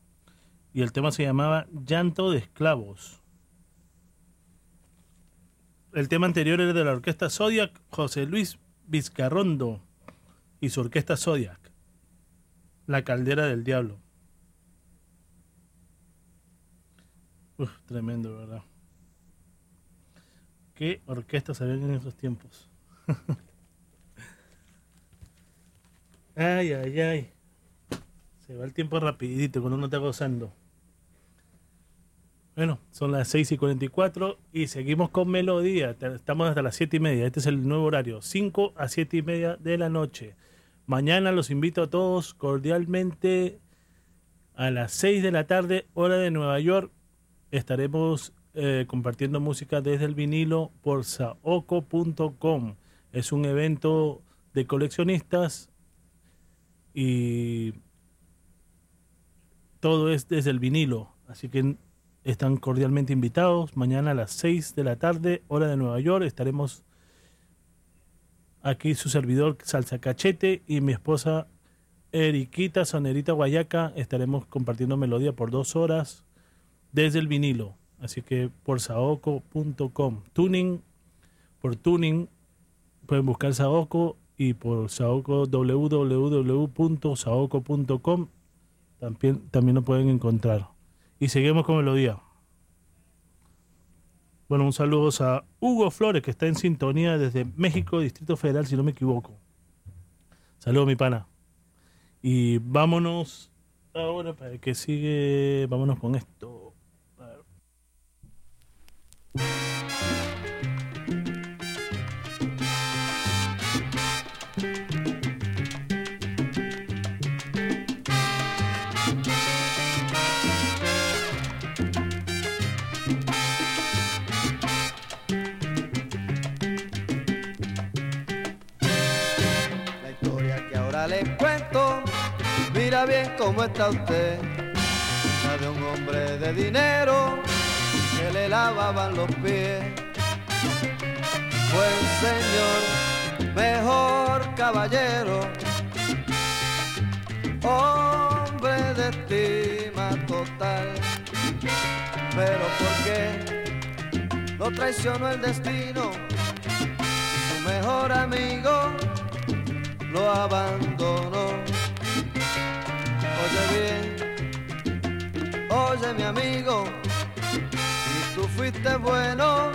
Y el tema se llamaba Llanto de Esclavos. El tema anterior era de la orquesta Zodiac, José Luis Vizcarrondo y su orquesta Zodiac. La caldera del diablo. Uf, tremendo, ¿verdad? ¿Qué orquestas habían en esos tiempos? Ay, ay, ay. Se va el tiempo rapidito cuando uno está gozando. Bueno, son las 6 y 44 y seguimos con melodía. Estamos hasta las 7 y media. Este es el nuevo horario, 5 a 7 y media de la noche. Mañana los invito a todos cordialmente a las 6 de la tarde, hora de Nueva York. Estaremos eh, compartiendo música desde el vinilo por saoco.com. Es un evento de coleccionistas y todo es desde el vinilo. Así que están cordialmente invitados. Mañana a las 6 de la tarde, hora de Nueva York, estaremos aquí su servidor Salsa Cachete y mi esposa Eriquita Sonerita Guayaca. Estaremos compartiendo melodía por dos horas desde el vinilo. Así que por saoco.com. Tuning, por tuning, pueden buscar Saoco y por Saoco www.saoco.com también, también lo pueden encontrar. Y seguimos con melodía. Bueno, un saludo a Hugo Flores, que está en sintonía desde México, Distrito Federal, si no me equivoco. Saludos, mi pana. Y vámonos ahora para que sigue. Vámonos con esto. A ver. Bien cómo está usted. La de un hombre de dinero que le lavaban los pies. Buen señor, mejor caballero, hombre de estima total. Pero ¿por qué lo traicionó el destino? Su mejor amigo lo abandonó. Oye bien, oye mi amigo, si tú fuiste bueno,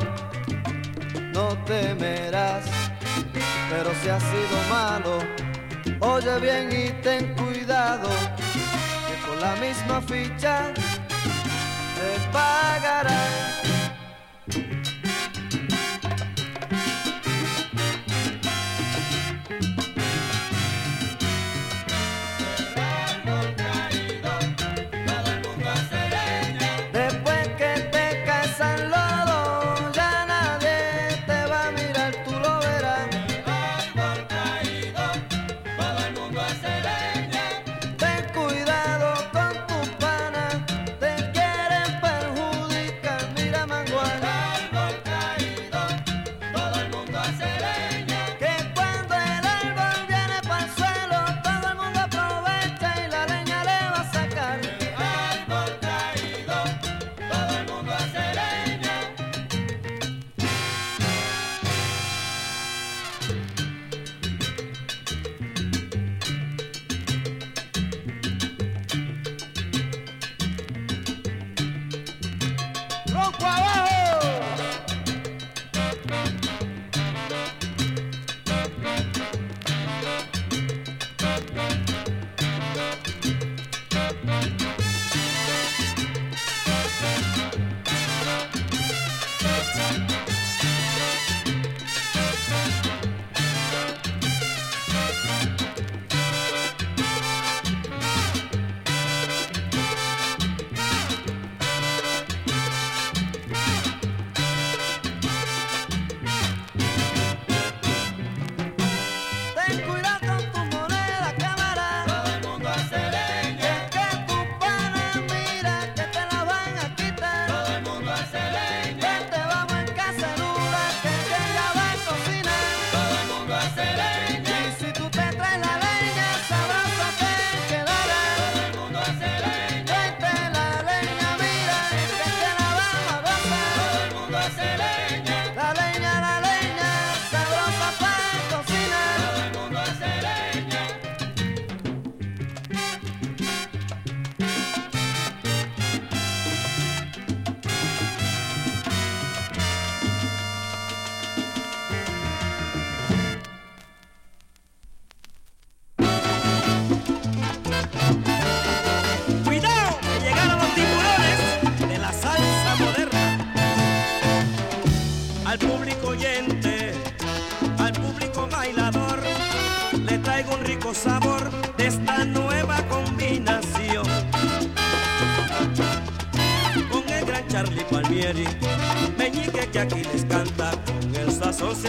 no temerás, pero si has sido malo, oye bien y ten cuidado, que con la misma ficha te pagarán.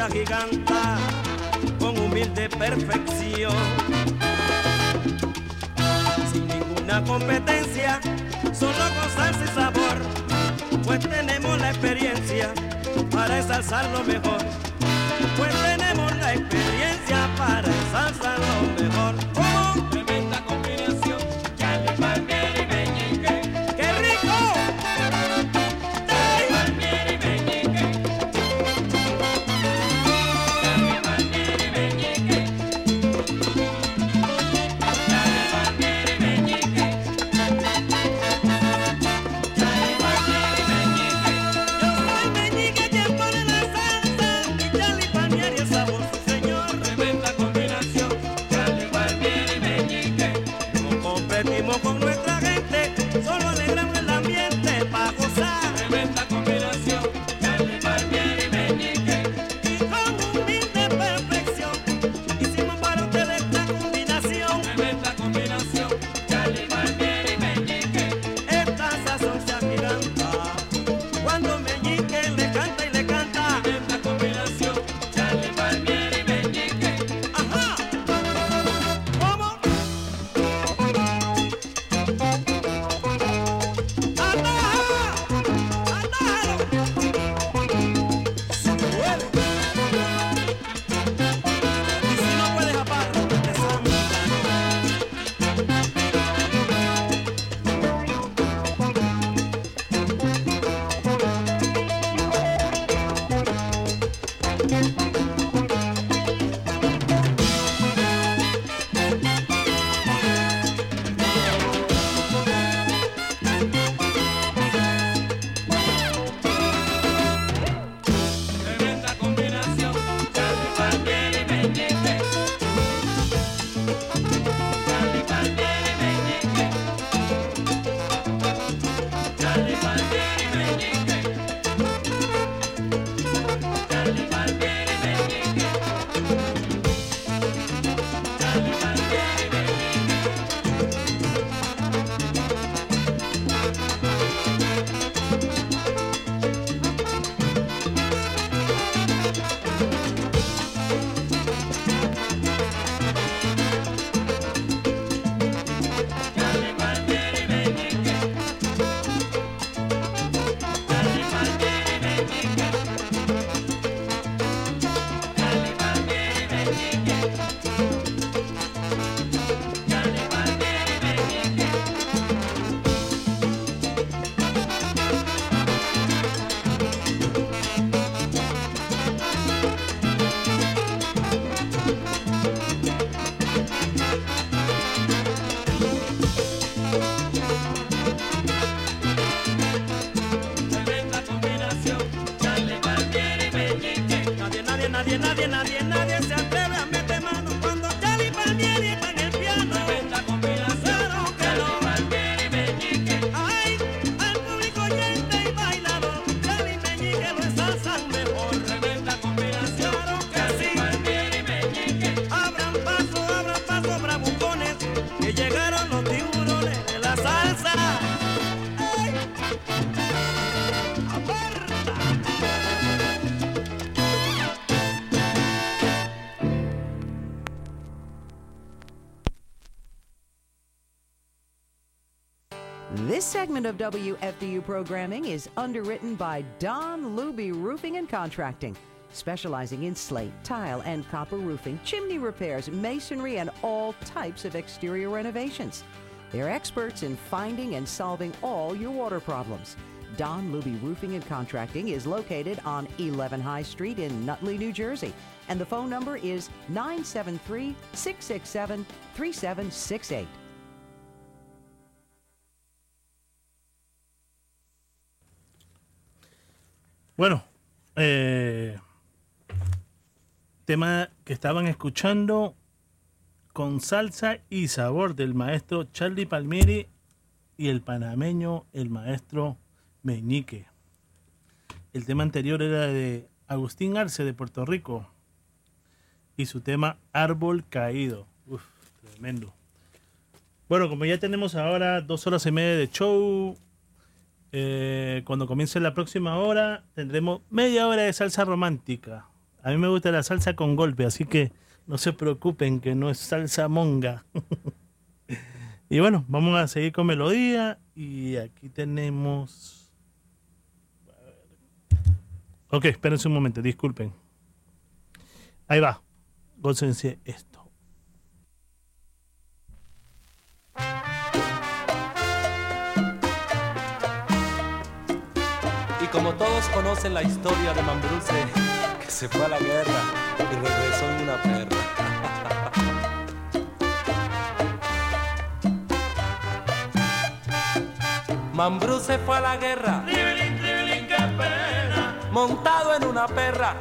Agiganta, con humilde perfección. Sin ninguna competencia, solo y sabor, pues tenemos la experiencia para ensalzar lo mejor. Of WFDU programming is underwritten by Don Luby Roofing and Contracting, specializing in slate, tile, and copper roofing, chimney repairs, masonry, and all types of exterior renovations. They're experts in finding and solving all your water problems. Don Luby Roofing and Contracting is located on 11 High Street in Nutley, New Jersey, and the phone number is 973 667 3768. Bueno, eh, tema que estaban escuchando con salsa y sabor del maestro Charlie Palmieri y el panameño, el maestro Meñique. El tema anterior era de Agustín Arce de Puerto Rico y su tema Árbol Caído. Uf, tremendo. Bueno, como ya tenemos ahora dos horas y media de show, Eh, cuando comience la próxima hora, tendremos media hora de salsa romántica. A mí me gusta la salsa con golpe, así que no se preocupen que no es salsa monga. y bueno, vamos a seguir con melodía. Y aquí tenemos. Ok, espérense un momento, disculpen. Ahí va. Gócense esto. Como todos conocen la historia de Mambruse, que se fue a la guerra y regresó en una perra. Mambruse fue a la guerra, Tribilín, tribilín, qué pena. montado en una perra.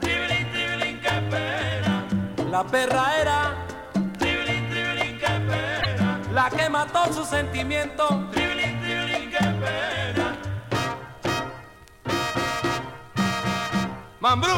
Tribilín, tribilín, qué pena. La perra era Tribilín, tribilín, qué pena. la que mató su sentimiento. Tribilín, tribilín, qué pena. Mambrú.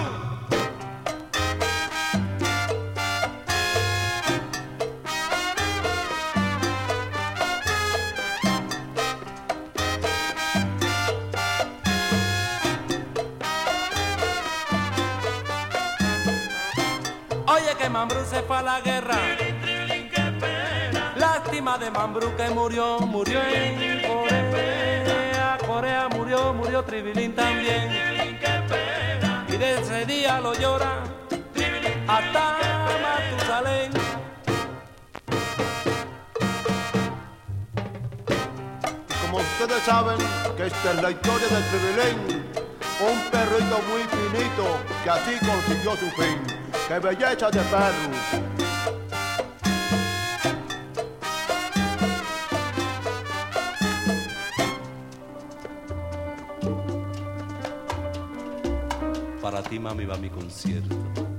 Oye que Mambrú se fue a la guerra. Lástima de Mambrú que murió, murió en Corea. Corea murió, murió Tribilín también. Y de ese día lo llora hasta Matusalén. Como ustedes saben que esta es la historia del Tribilín, un perrito muy finito que así consiguió su fin. ¡Qué belleza de perro! Para ti, mami, va mi concierto.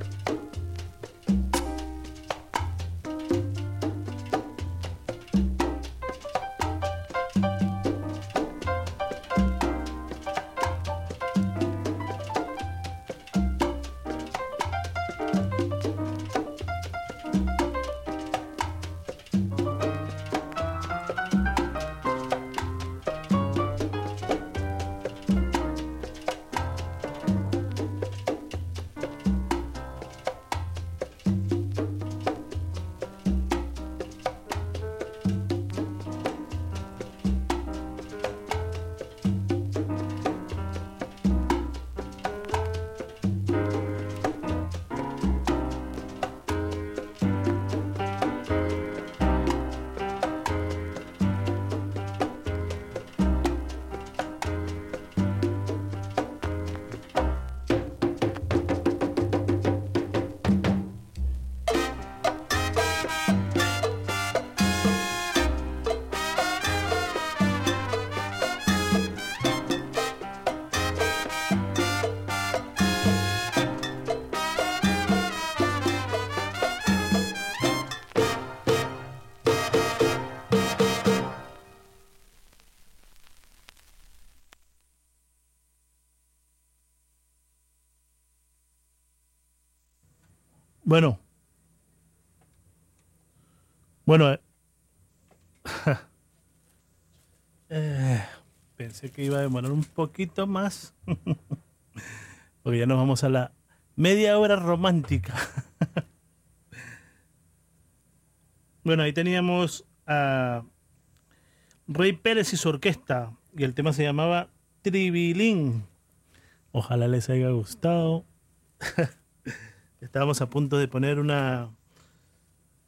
Bueno. eh. Eh, pensé que iba a demorar un poquito más. Porque ya nos vamos a la media hora romántica. bueno, ahí teníamos a Rey Pérez y su orquesta. Y el tema se llamaba Tribilín. Ojalá les haya gustado. Estábamos a punto de poner una.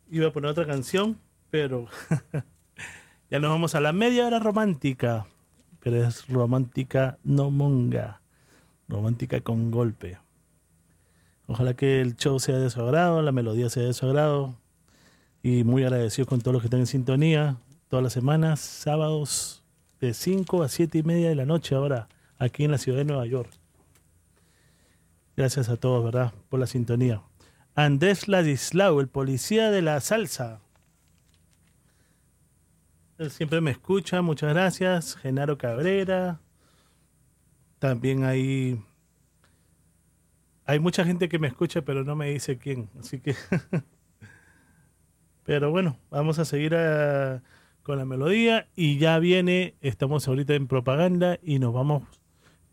Iba a poner otra canción, pero ya nos vamos a la media hora romántica. Pero es romántica no monga. Romántica con golpe. Ojalá que el show sea de su agrado, la melodía sea de su agrado. Y muy agradecido con todos los que están en sintonía. Todas las semanas, sábados de 5 a 7 y media de la noche ahora, aquí en la ciudad de Nueva York. Gracias a todos, ¿verdad? Por la sintonía. Andrés Ladislau, el policía de la salsa. Él siempre me escucha, muchas gracias. Genaro Cabrera. También hay. Hay mucha gente que me escucha, pero no me dice quién. Así que. pero bueno, vamos a seguir a- con la melodía y ya viene, estamos ahorita en propaganda y nos vamos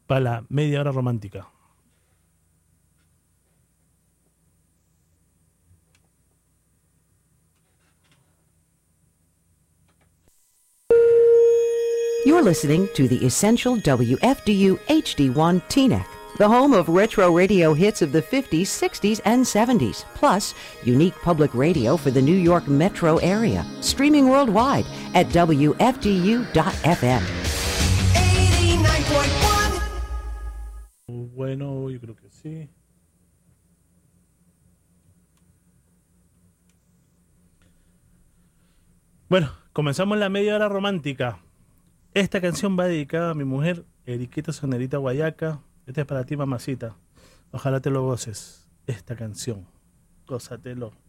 para la media hora romántica. You're listening to the Essential WFDU HD1 TNEC, the home of retro radio hits of the 50s, 60s, and 70s, plus unique public radio for the New York metro area, streaming worldwide at WFDU.FM. 89.1 Bueno, yo creo que sí. Bueno, comenzamos la media hora romántica. Esta canción va dedicada a mi mujer, Eriquita Sonerita Guayaca. Esta es para ti, mamacita. Ojalá te lo goces. Esta canción. Gózatelo.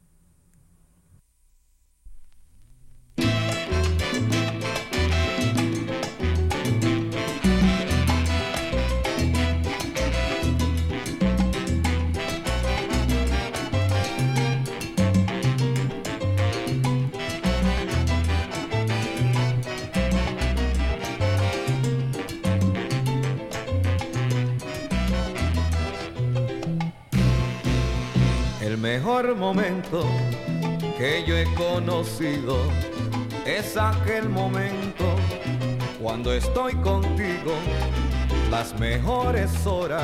Mejor momento que yo he conocido es aquel momento cuando estoy contigo. Las mejores horas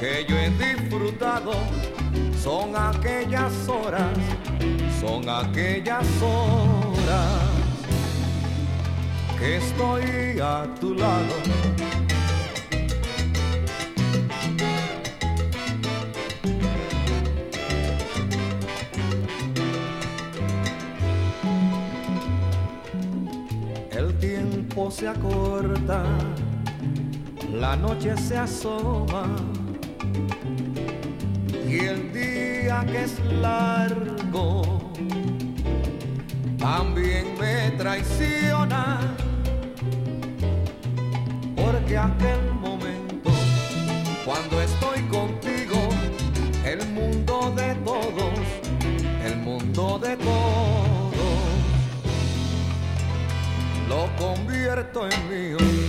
que yo he disfrutado son aquellas horas, son aquellas horas que estoy a tu lado. Se acorta, la noche se asoma y el día que es largo también me traiciona porque aquel momento cuando estoy lo convierto en mío.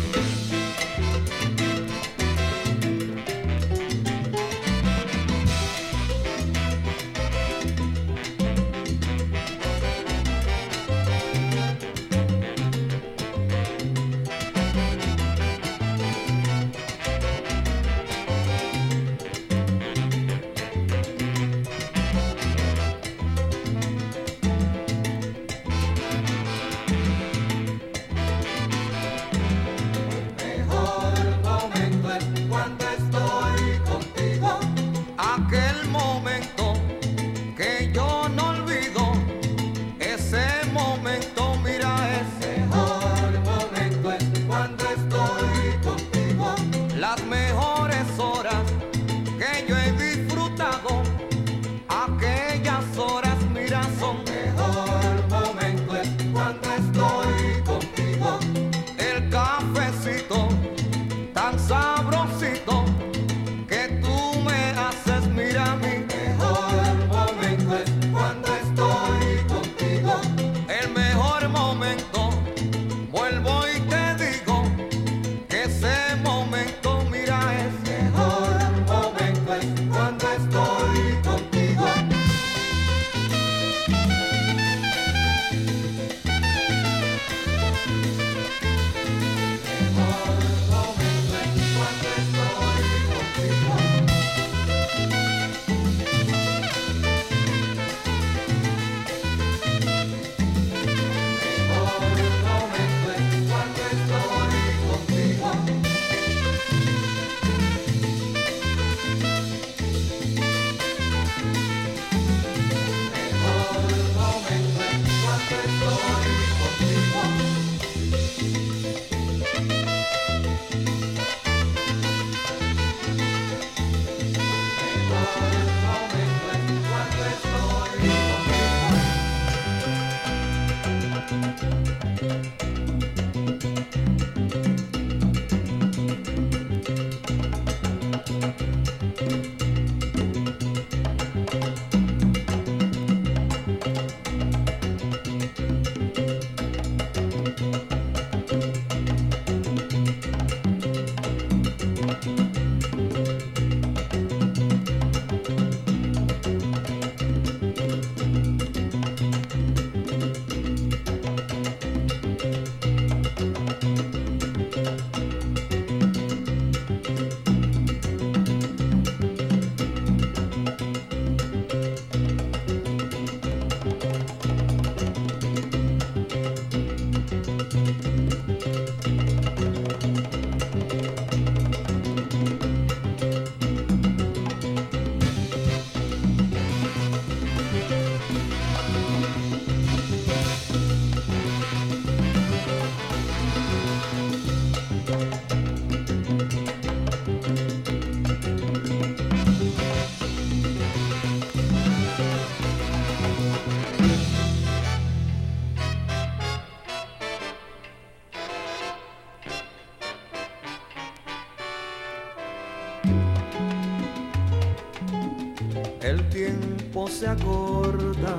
Se acorta,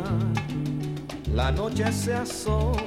la noche se asoma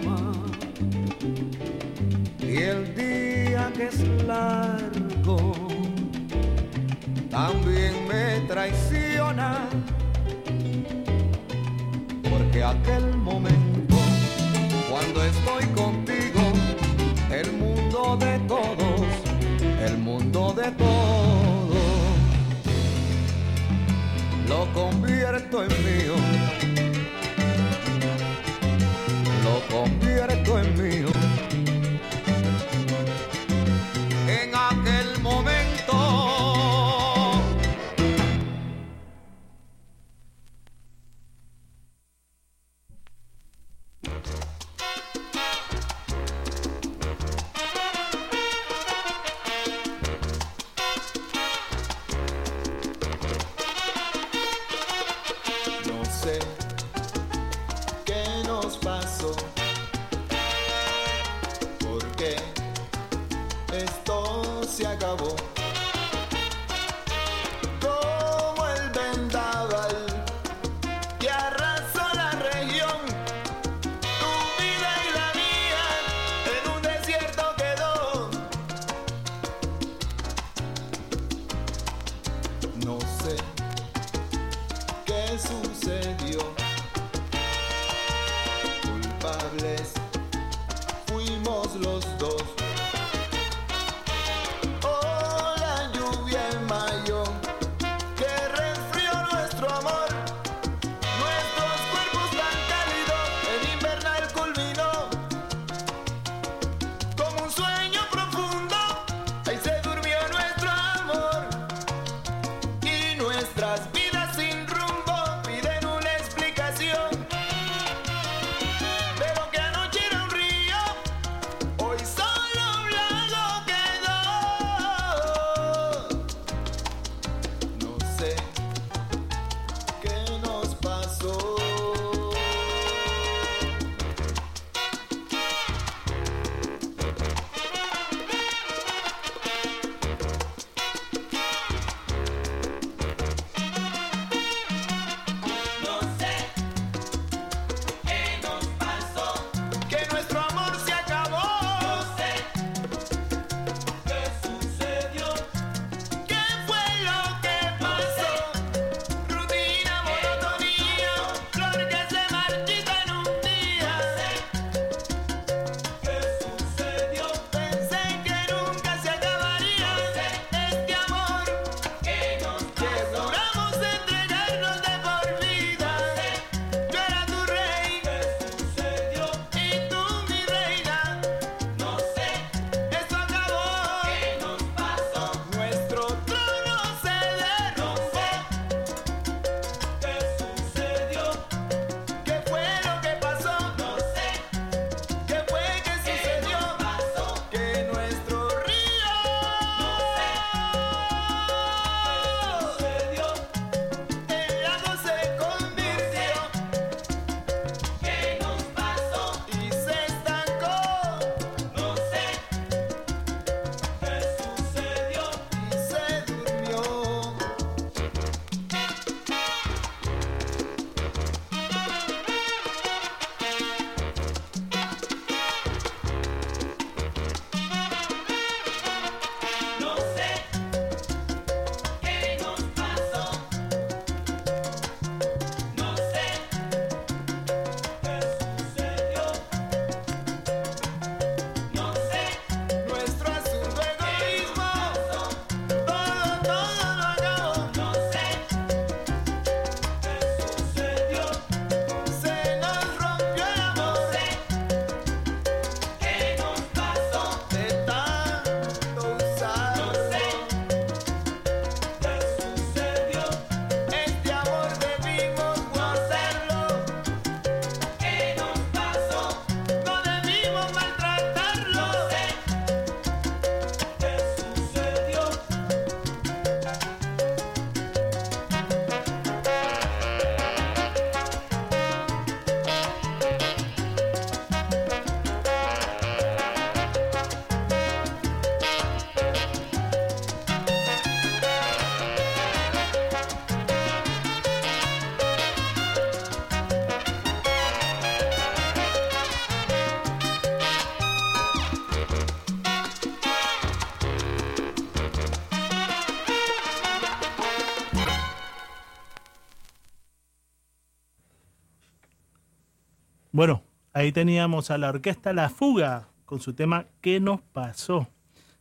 ahí teníamos a la orquesta La Fuga con su tema ¿Qué nos pasó?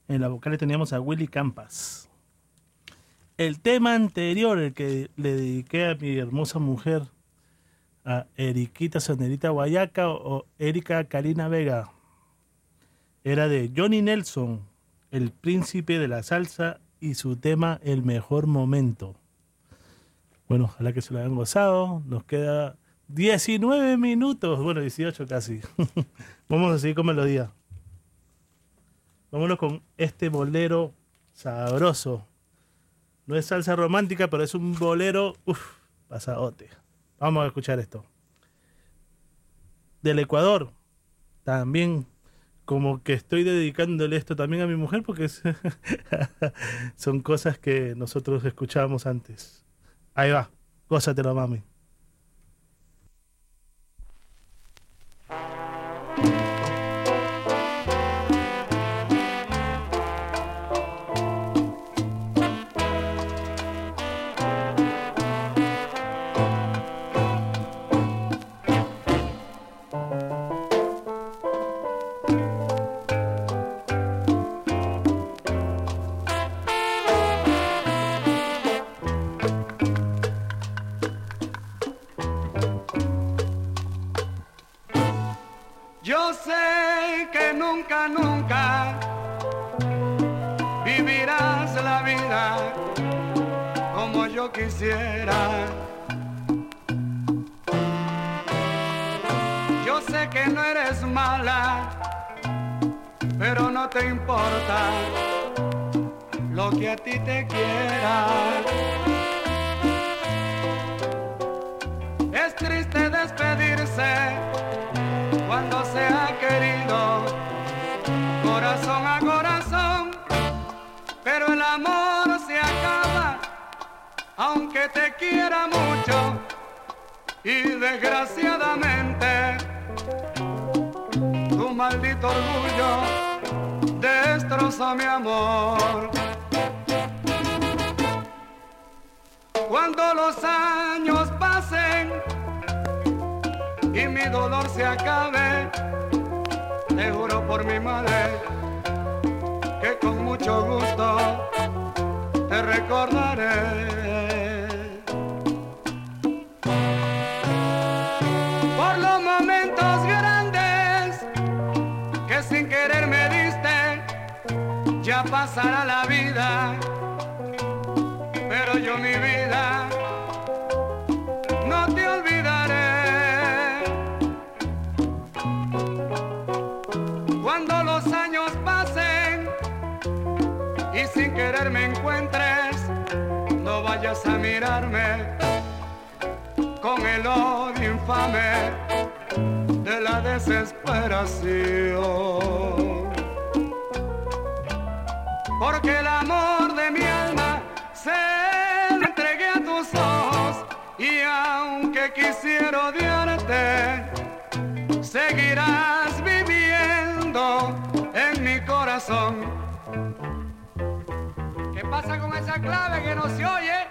En la vocal teníamos a Willy Campas. El tema anterior, el que le dediqué a mi hermosa mujer, a Eriquita Sonerita Guayaca o Erika Karina Vega, era de Johnny Nelson, el príncipe de la salsa y su tema El mejor momento. Bueno, ojalá que se lo hayan gozado. Nos queda 19 minutos, bueno, 18 casi. Vamos a seguir con melodía. Vámonos con este bolero sabroso. No es salsa romántica, pero es un bolero, uff, pasadote. Vamos a escuchar esto. Del Ecuador, también como que estoy dedicándole esto también a mi mujer porque son cosas que nosotros escuchábamos antes. Ahí va, gózatelo, mami. Quisiera. Yo sé que no eres mala, pero no te importa lo que a ti te quiera. Es triste despedirse cuando se ha querido, corazón a corazón, pero el amor aunque te quiera mucho, y desgraciadamente tu maldito orgullo destroza mi amor. Cuando los años pasen, y mi dolor se acabe, te juro por mi madre que con mucho gusto te recordaré. Ya pasará la vida, pero yo mi vida no te olvidaré. Cuando los años pasen y sin querer me encuentres, no vayas a mirarme con el odio infame de la desesperación. Porque el amor de mi alma se entregué a tus ojos y aunque quisiera odiarte, seguirás viviendo en mi corazón. ¿Qué pasa con esa clave que no se oye?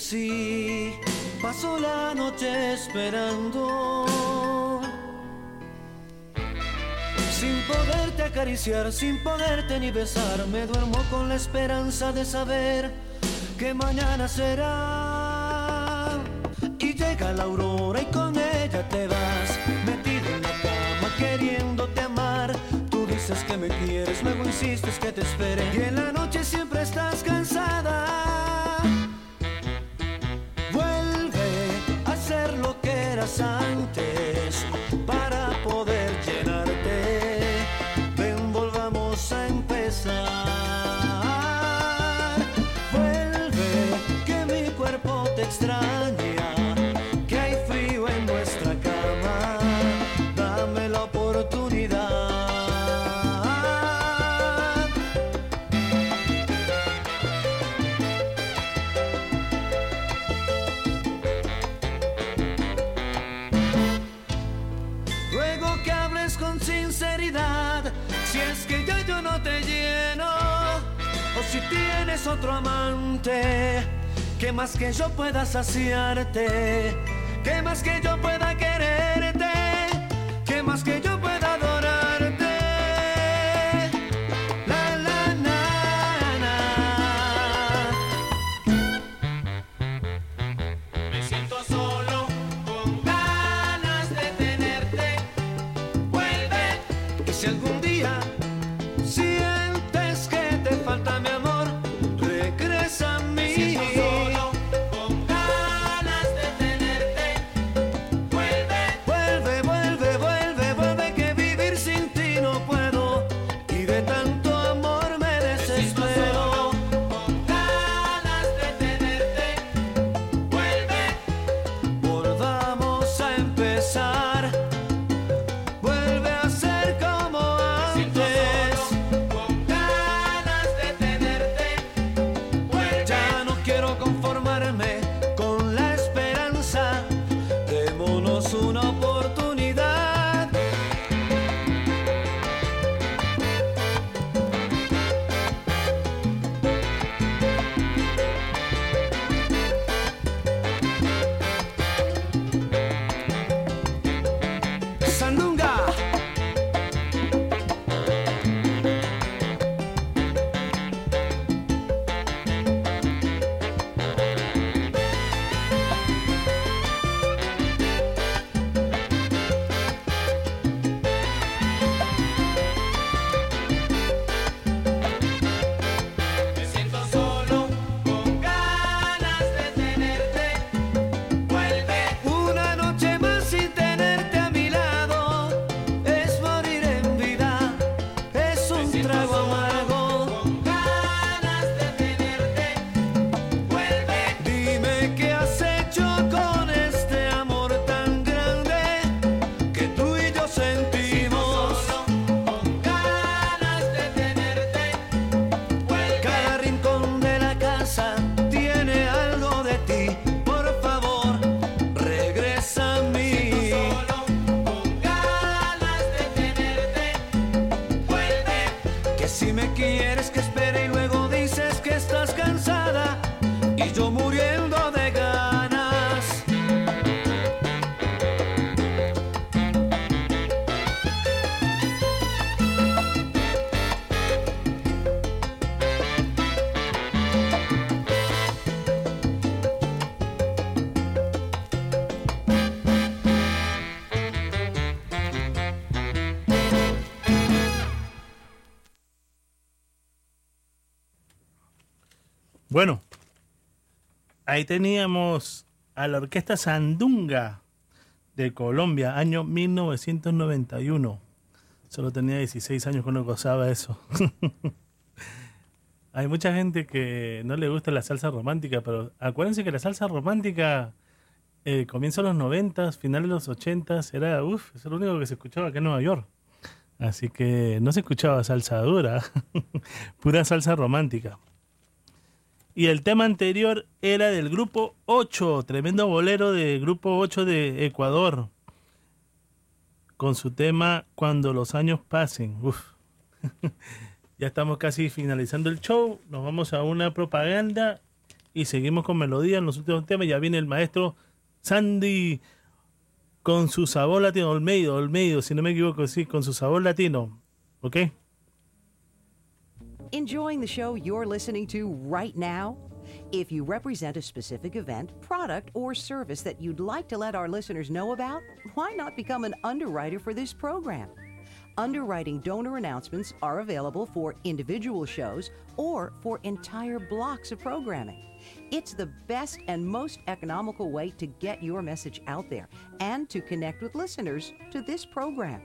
así pasó la noche esperando. Sin poderte acariciar, sin poderte ni besar, me duermo con la esperanza de saber que mañana será. pregunté, ¿qué más que yo pueda saciarte? ¿Qué más que yo pueda ahí teníamos a la Orquesta Sandunga de Colombia, año 1991. Solo tenía 16 años cuando gozaba eso. Hay mucha gente que no le gusta la salsa romántica, pero acuérdense que la salsa romántica eh, comienza en los 90, finales de los 80, era, uff, es lo único que se escuchaba acá en Nueva York. Así que no se escuchaba salsa dura, pura salsa romántica. Y el tema anterior era del grupo 8, tremendo bolero del grupo 8 de Ecuador, con su tema Cuando los años pasen. Uf. ya estamos casi finalizando el show, nos vamos a una propaganda y seguimos con melodía en los últimos temas. Ya viene el maestro Sandy con su sabor latino, Olmedo, Olmedo, si no me equivoco, sí, con su sabor latino. ¿Ok? Enjoying the show you're listening to right now? If you represent a specific event, product, or service that you'd like to let our listeners know about, why not become an underwriter for this program? Underwriting donor announcements are available for individual shows or for entire blocks of programming. It's the best and most economical way to get your message out there and to connect with listeners to this program.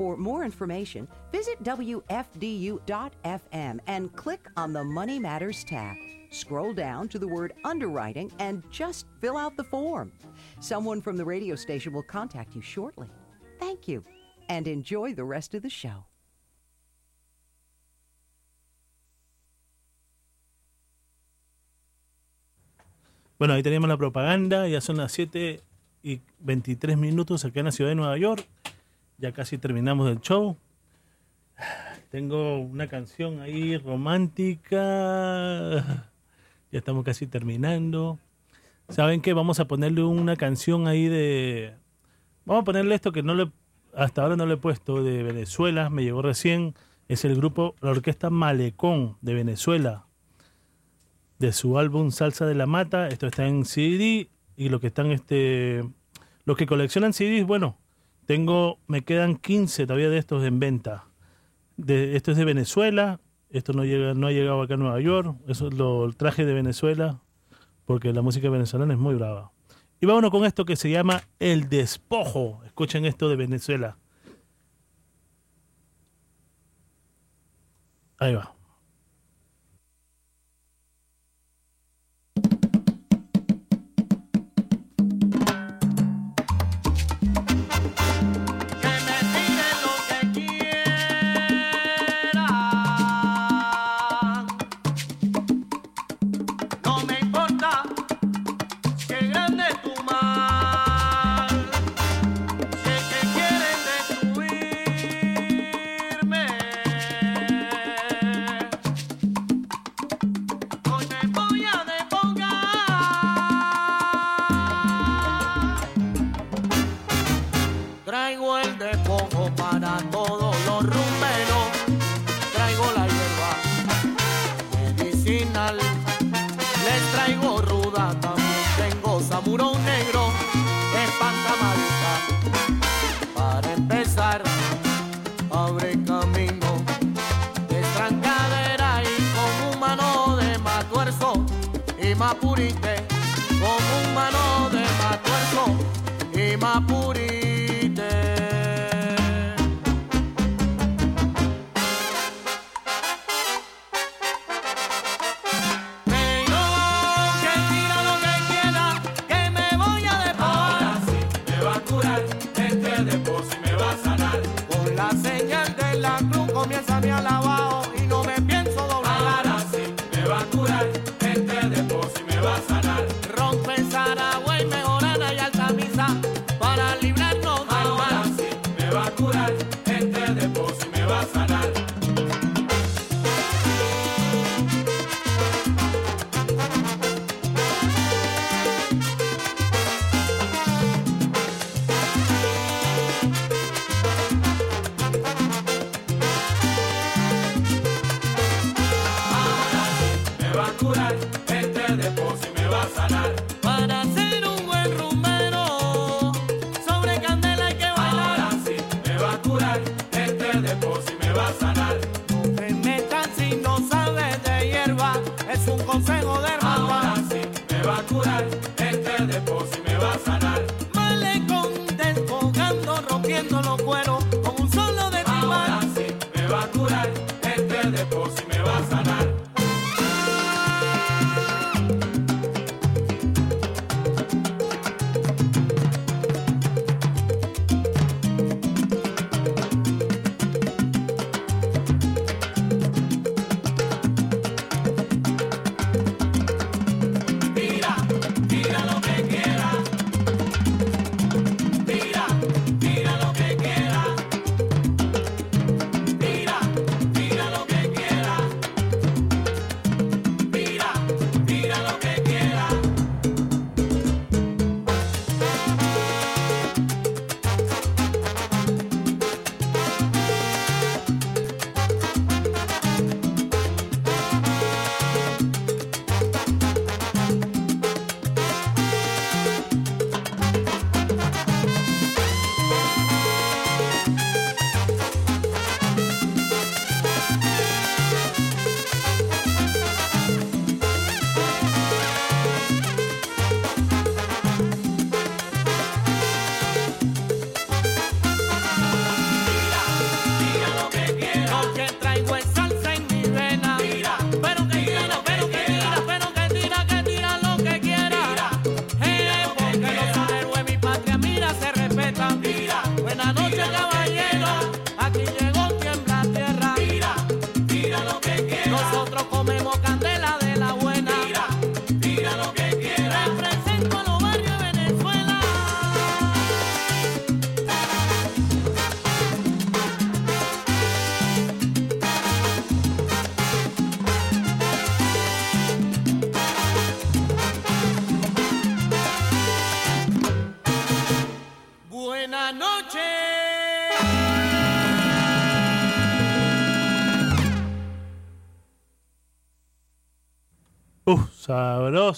For more information, visit WFDU.FM and click on the Money Matters tab. Scroll down to the word underwriting and just fill out the form. Someone from the radio station will contact you shortly. Thank you and enjoy the rest of the show. Bueno, ahí tenemos la propaganda. Ya son las 7 y 23 minutos acá en la ciudad de Nueva York. Ya casi terminamos el show. Tengo una canción ahí romántica. Ya estamos casi terminando. ¿Saben qué? Vamos a ponerle una canción ahí de... Vamos a ponerle esto que no le hasta ahora no le he puesto de Venezuela, me llegó recién. Es el grupo, la orquesta Malecón de Venezuela. De su álbum Salsa de la Mata. Esto está en CD. Y lo que están, este. Los que coleccionan CDs, bueno, tengo. Me quedan 15 todavía de estos en venta. Esto es de Venezuela. Esto no ha llegado acá a Nueva York. Eso es lo el traje de Venezuela. Porque la música venezolana es muy brava. Y vámonos con esto que se llama El Despojo. Escuchen esto de Venezuela. Ahí va. Mapurite. Con un mano de matuerzo y mapurite.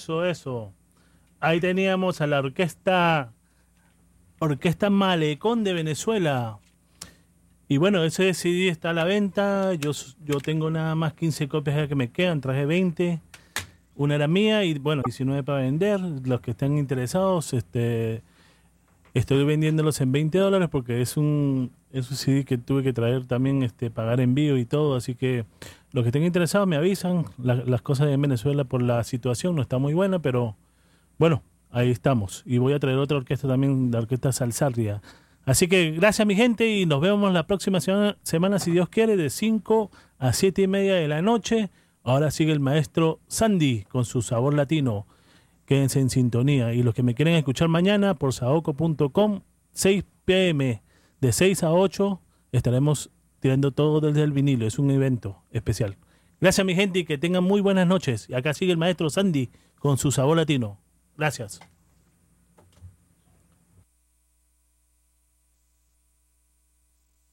Sabroso eso. Ahí teníamos a la orquesta Orquesta Malecón de Venezuela. Y bueno, ese CD está a la venta. Yo, yo tengo nada más 15 copias que me quedan. Traje 20. Una era mía y bueno, 19 para vender. Los que estén interesados, este, estoy vendiéndolos en 20 dólares porque es un, es un CD que tuve que traer también, este, pagar envío y todo. Así que los que estén interesados me avisan. La- las cosas en Venezuela por la situación no está muy buena, pero bueno, ahí estamos. Y voy a traer otra orquesta también, la orquesta Salsarria. Así que gracias mi gente y nos vemos la próxima semana, semana si Dios quiere, de 5 a 7 y media de la noche. Ahora sigue el maestro Sandy con su sabor latino. Quédense en sintonía. Y los que me quieren escuchar mañana por saoco.com, 6 pm, de 6 a 8, estaremos tirando todo desde el vinilo. Es un evento especial. Gracias mi gente y que tengan muy buenas noches. Acá sigue el maestro Sandy con su sabor latino. Gracias.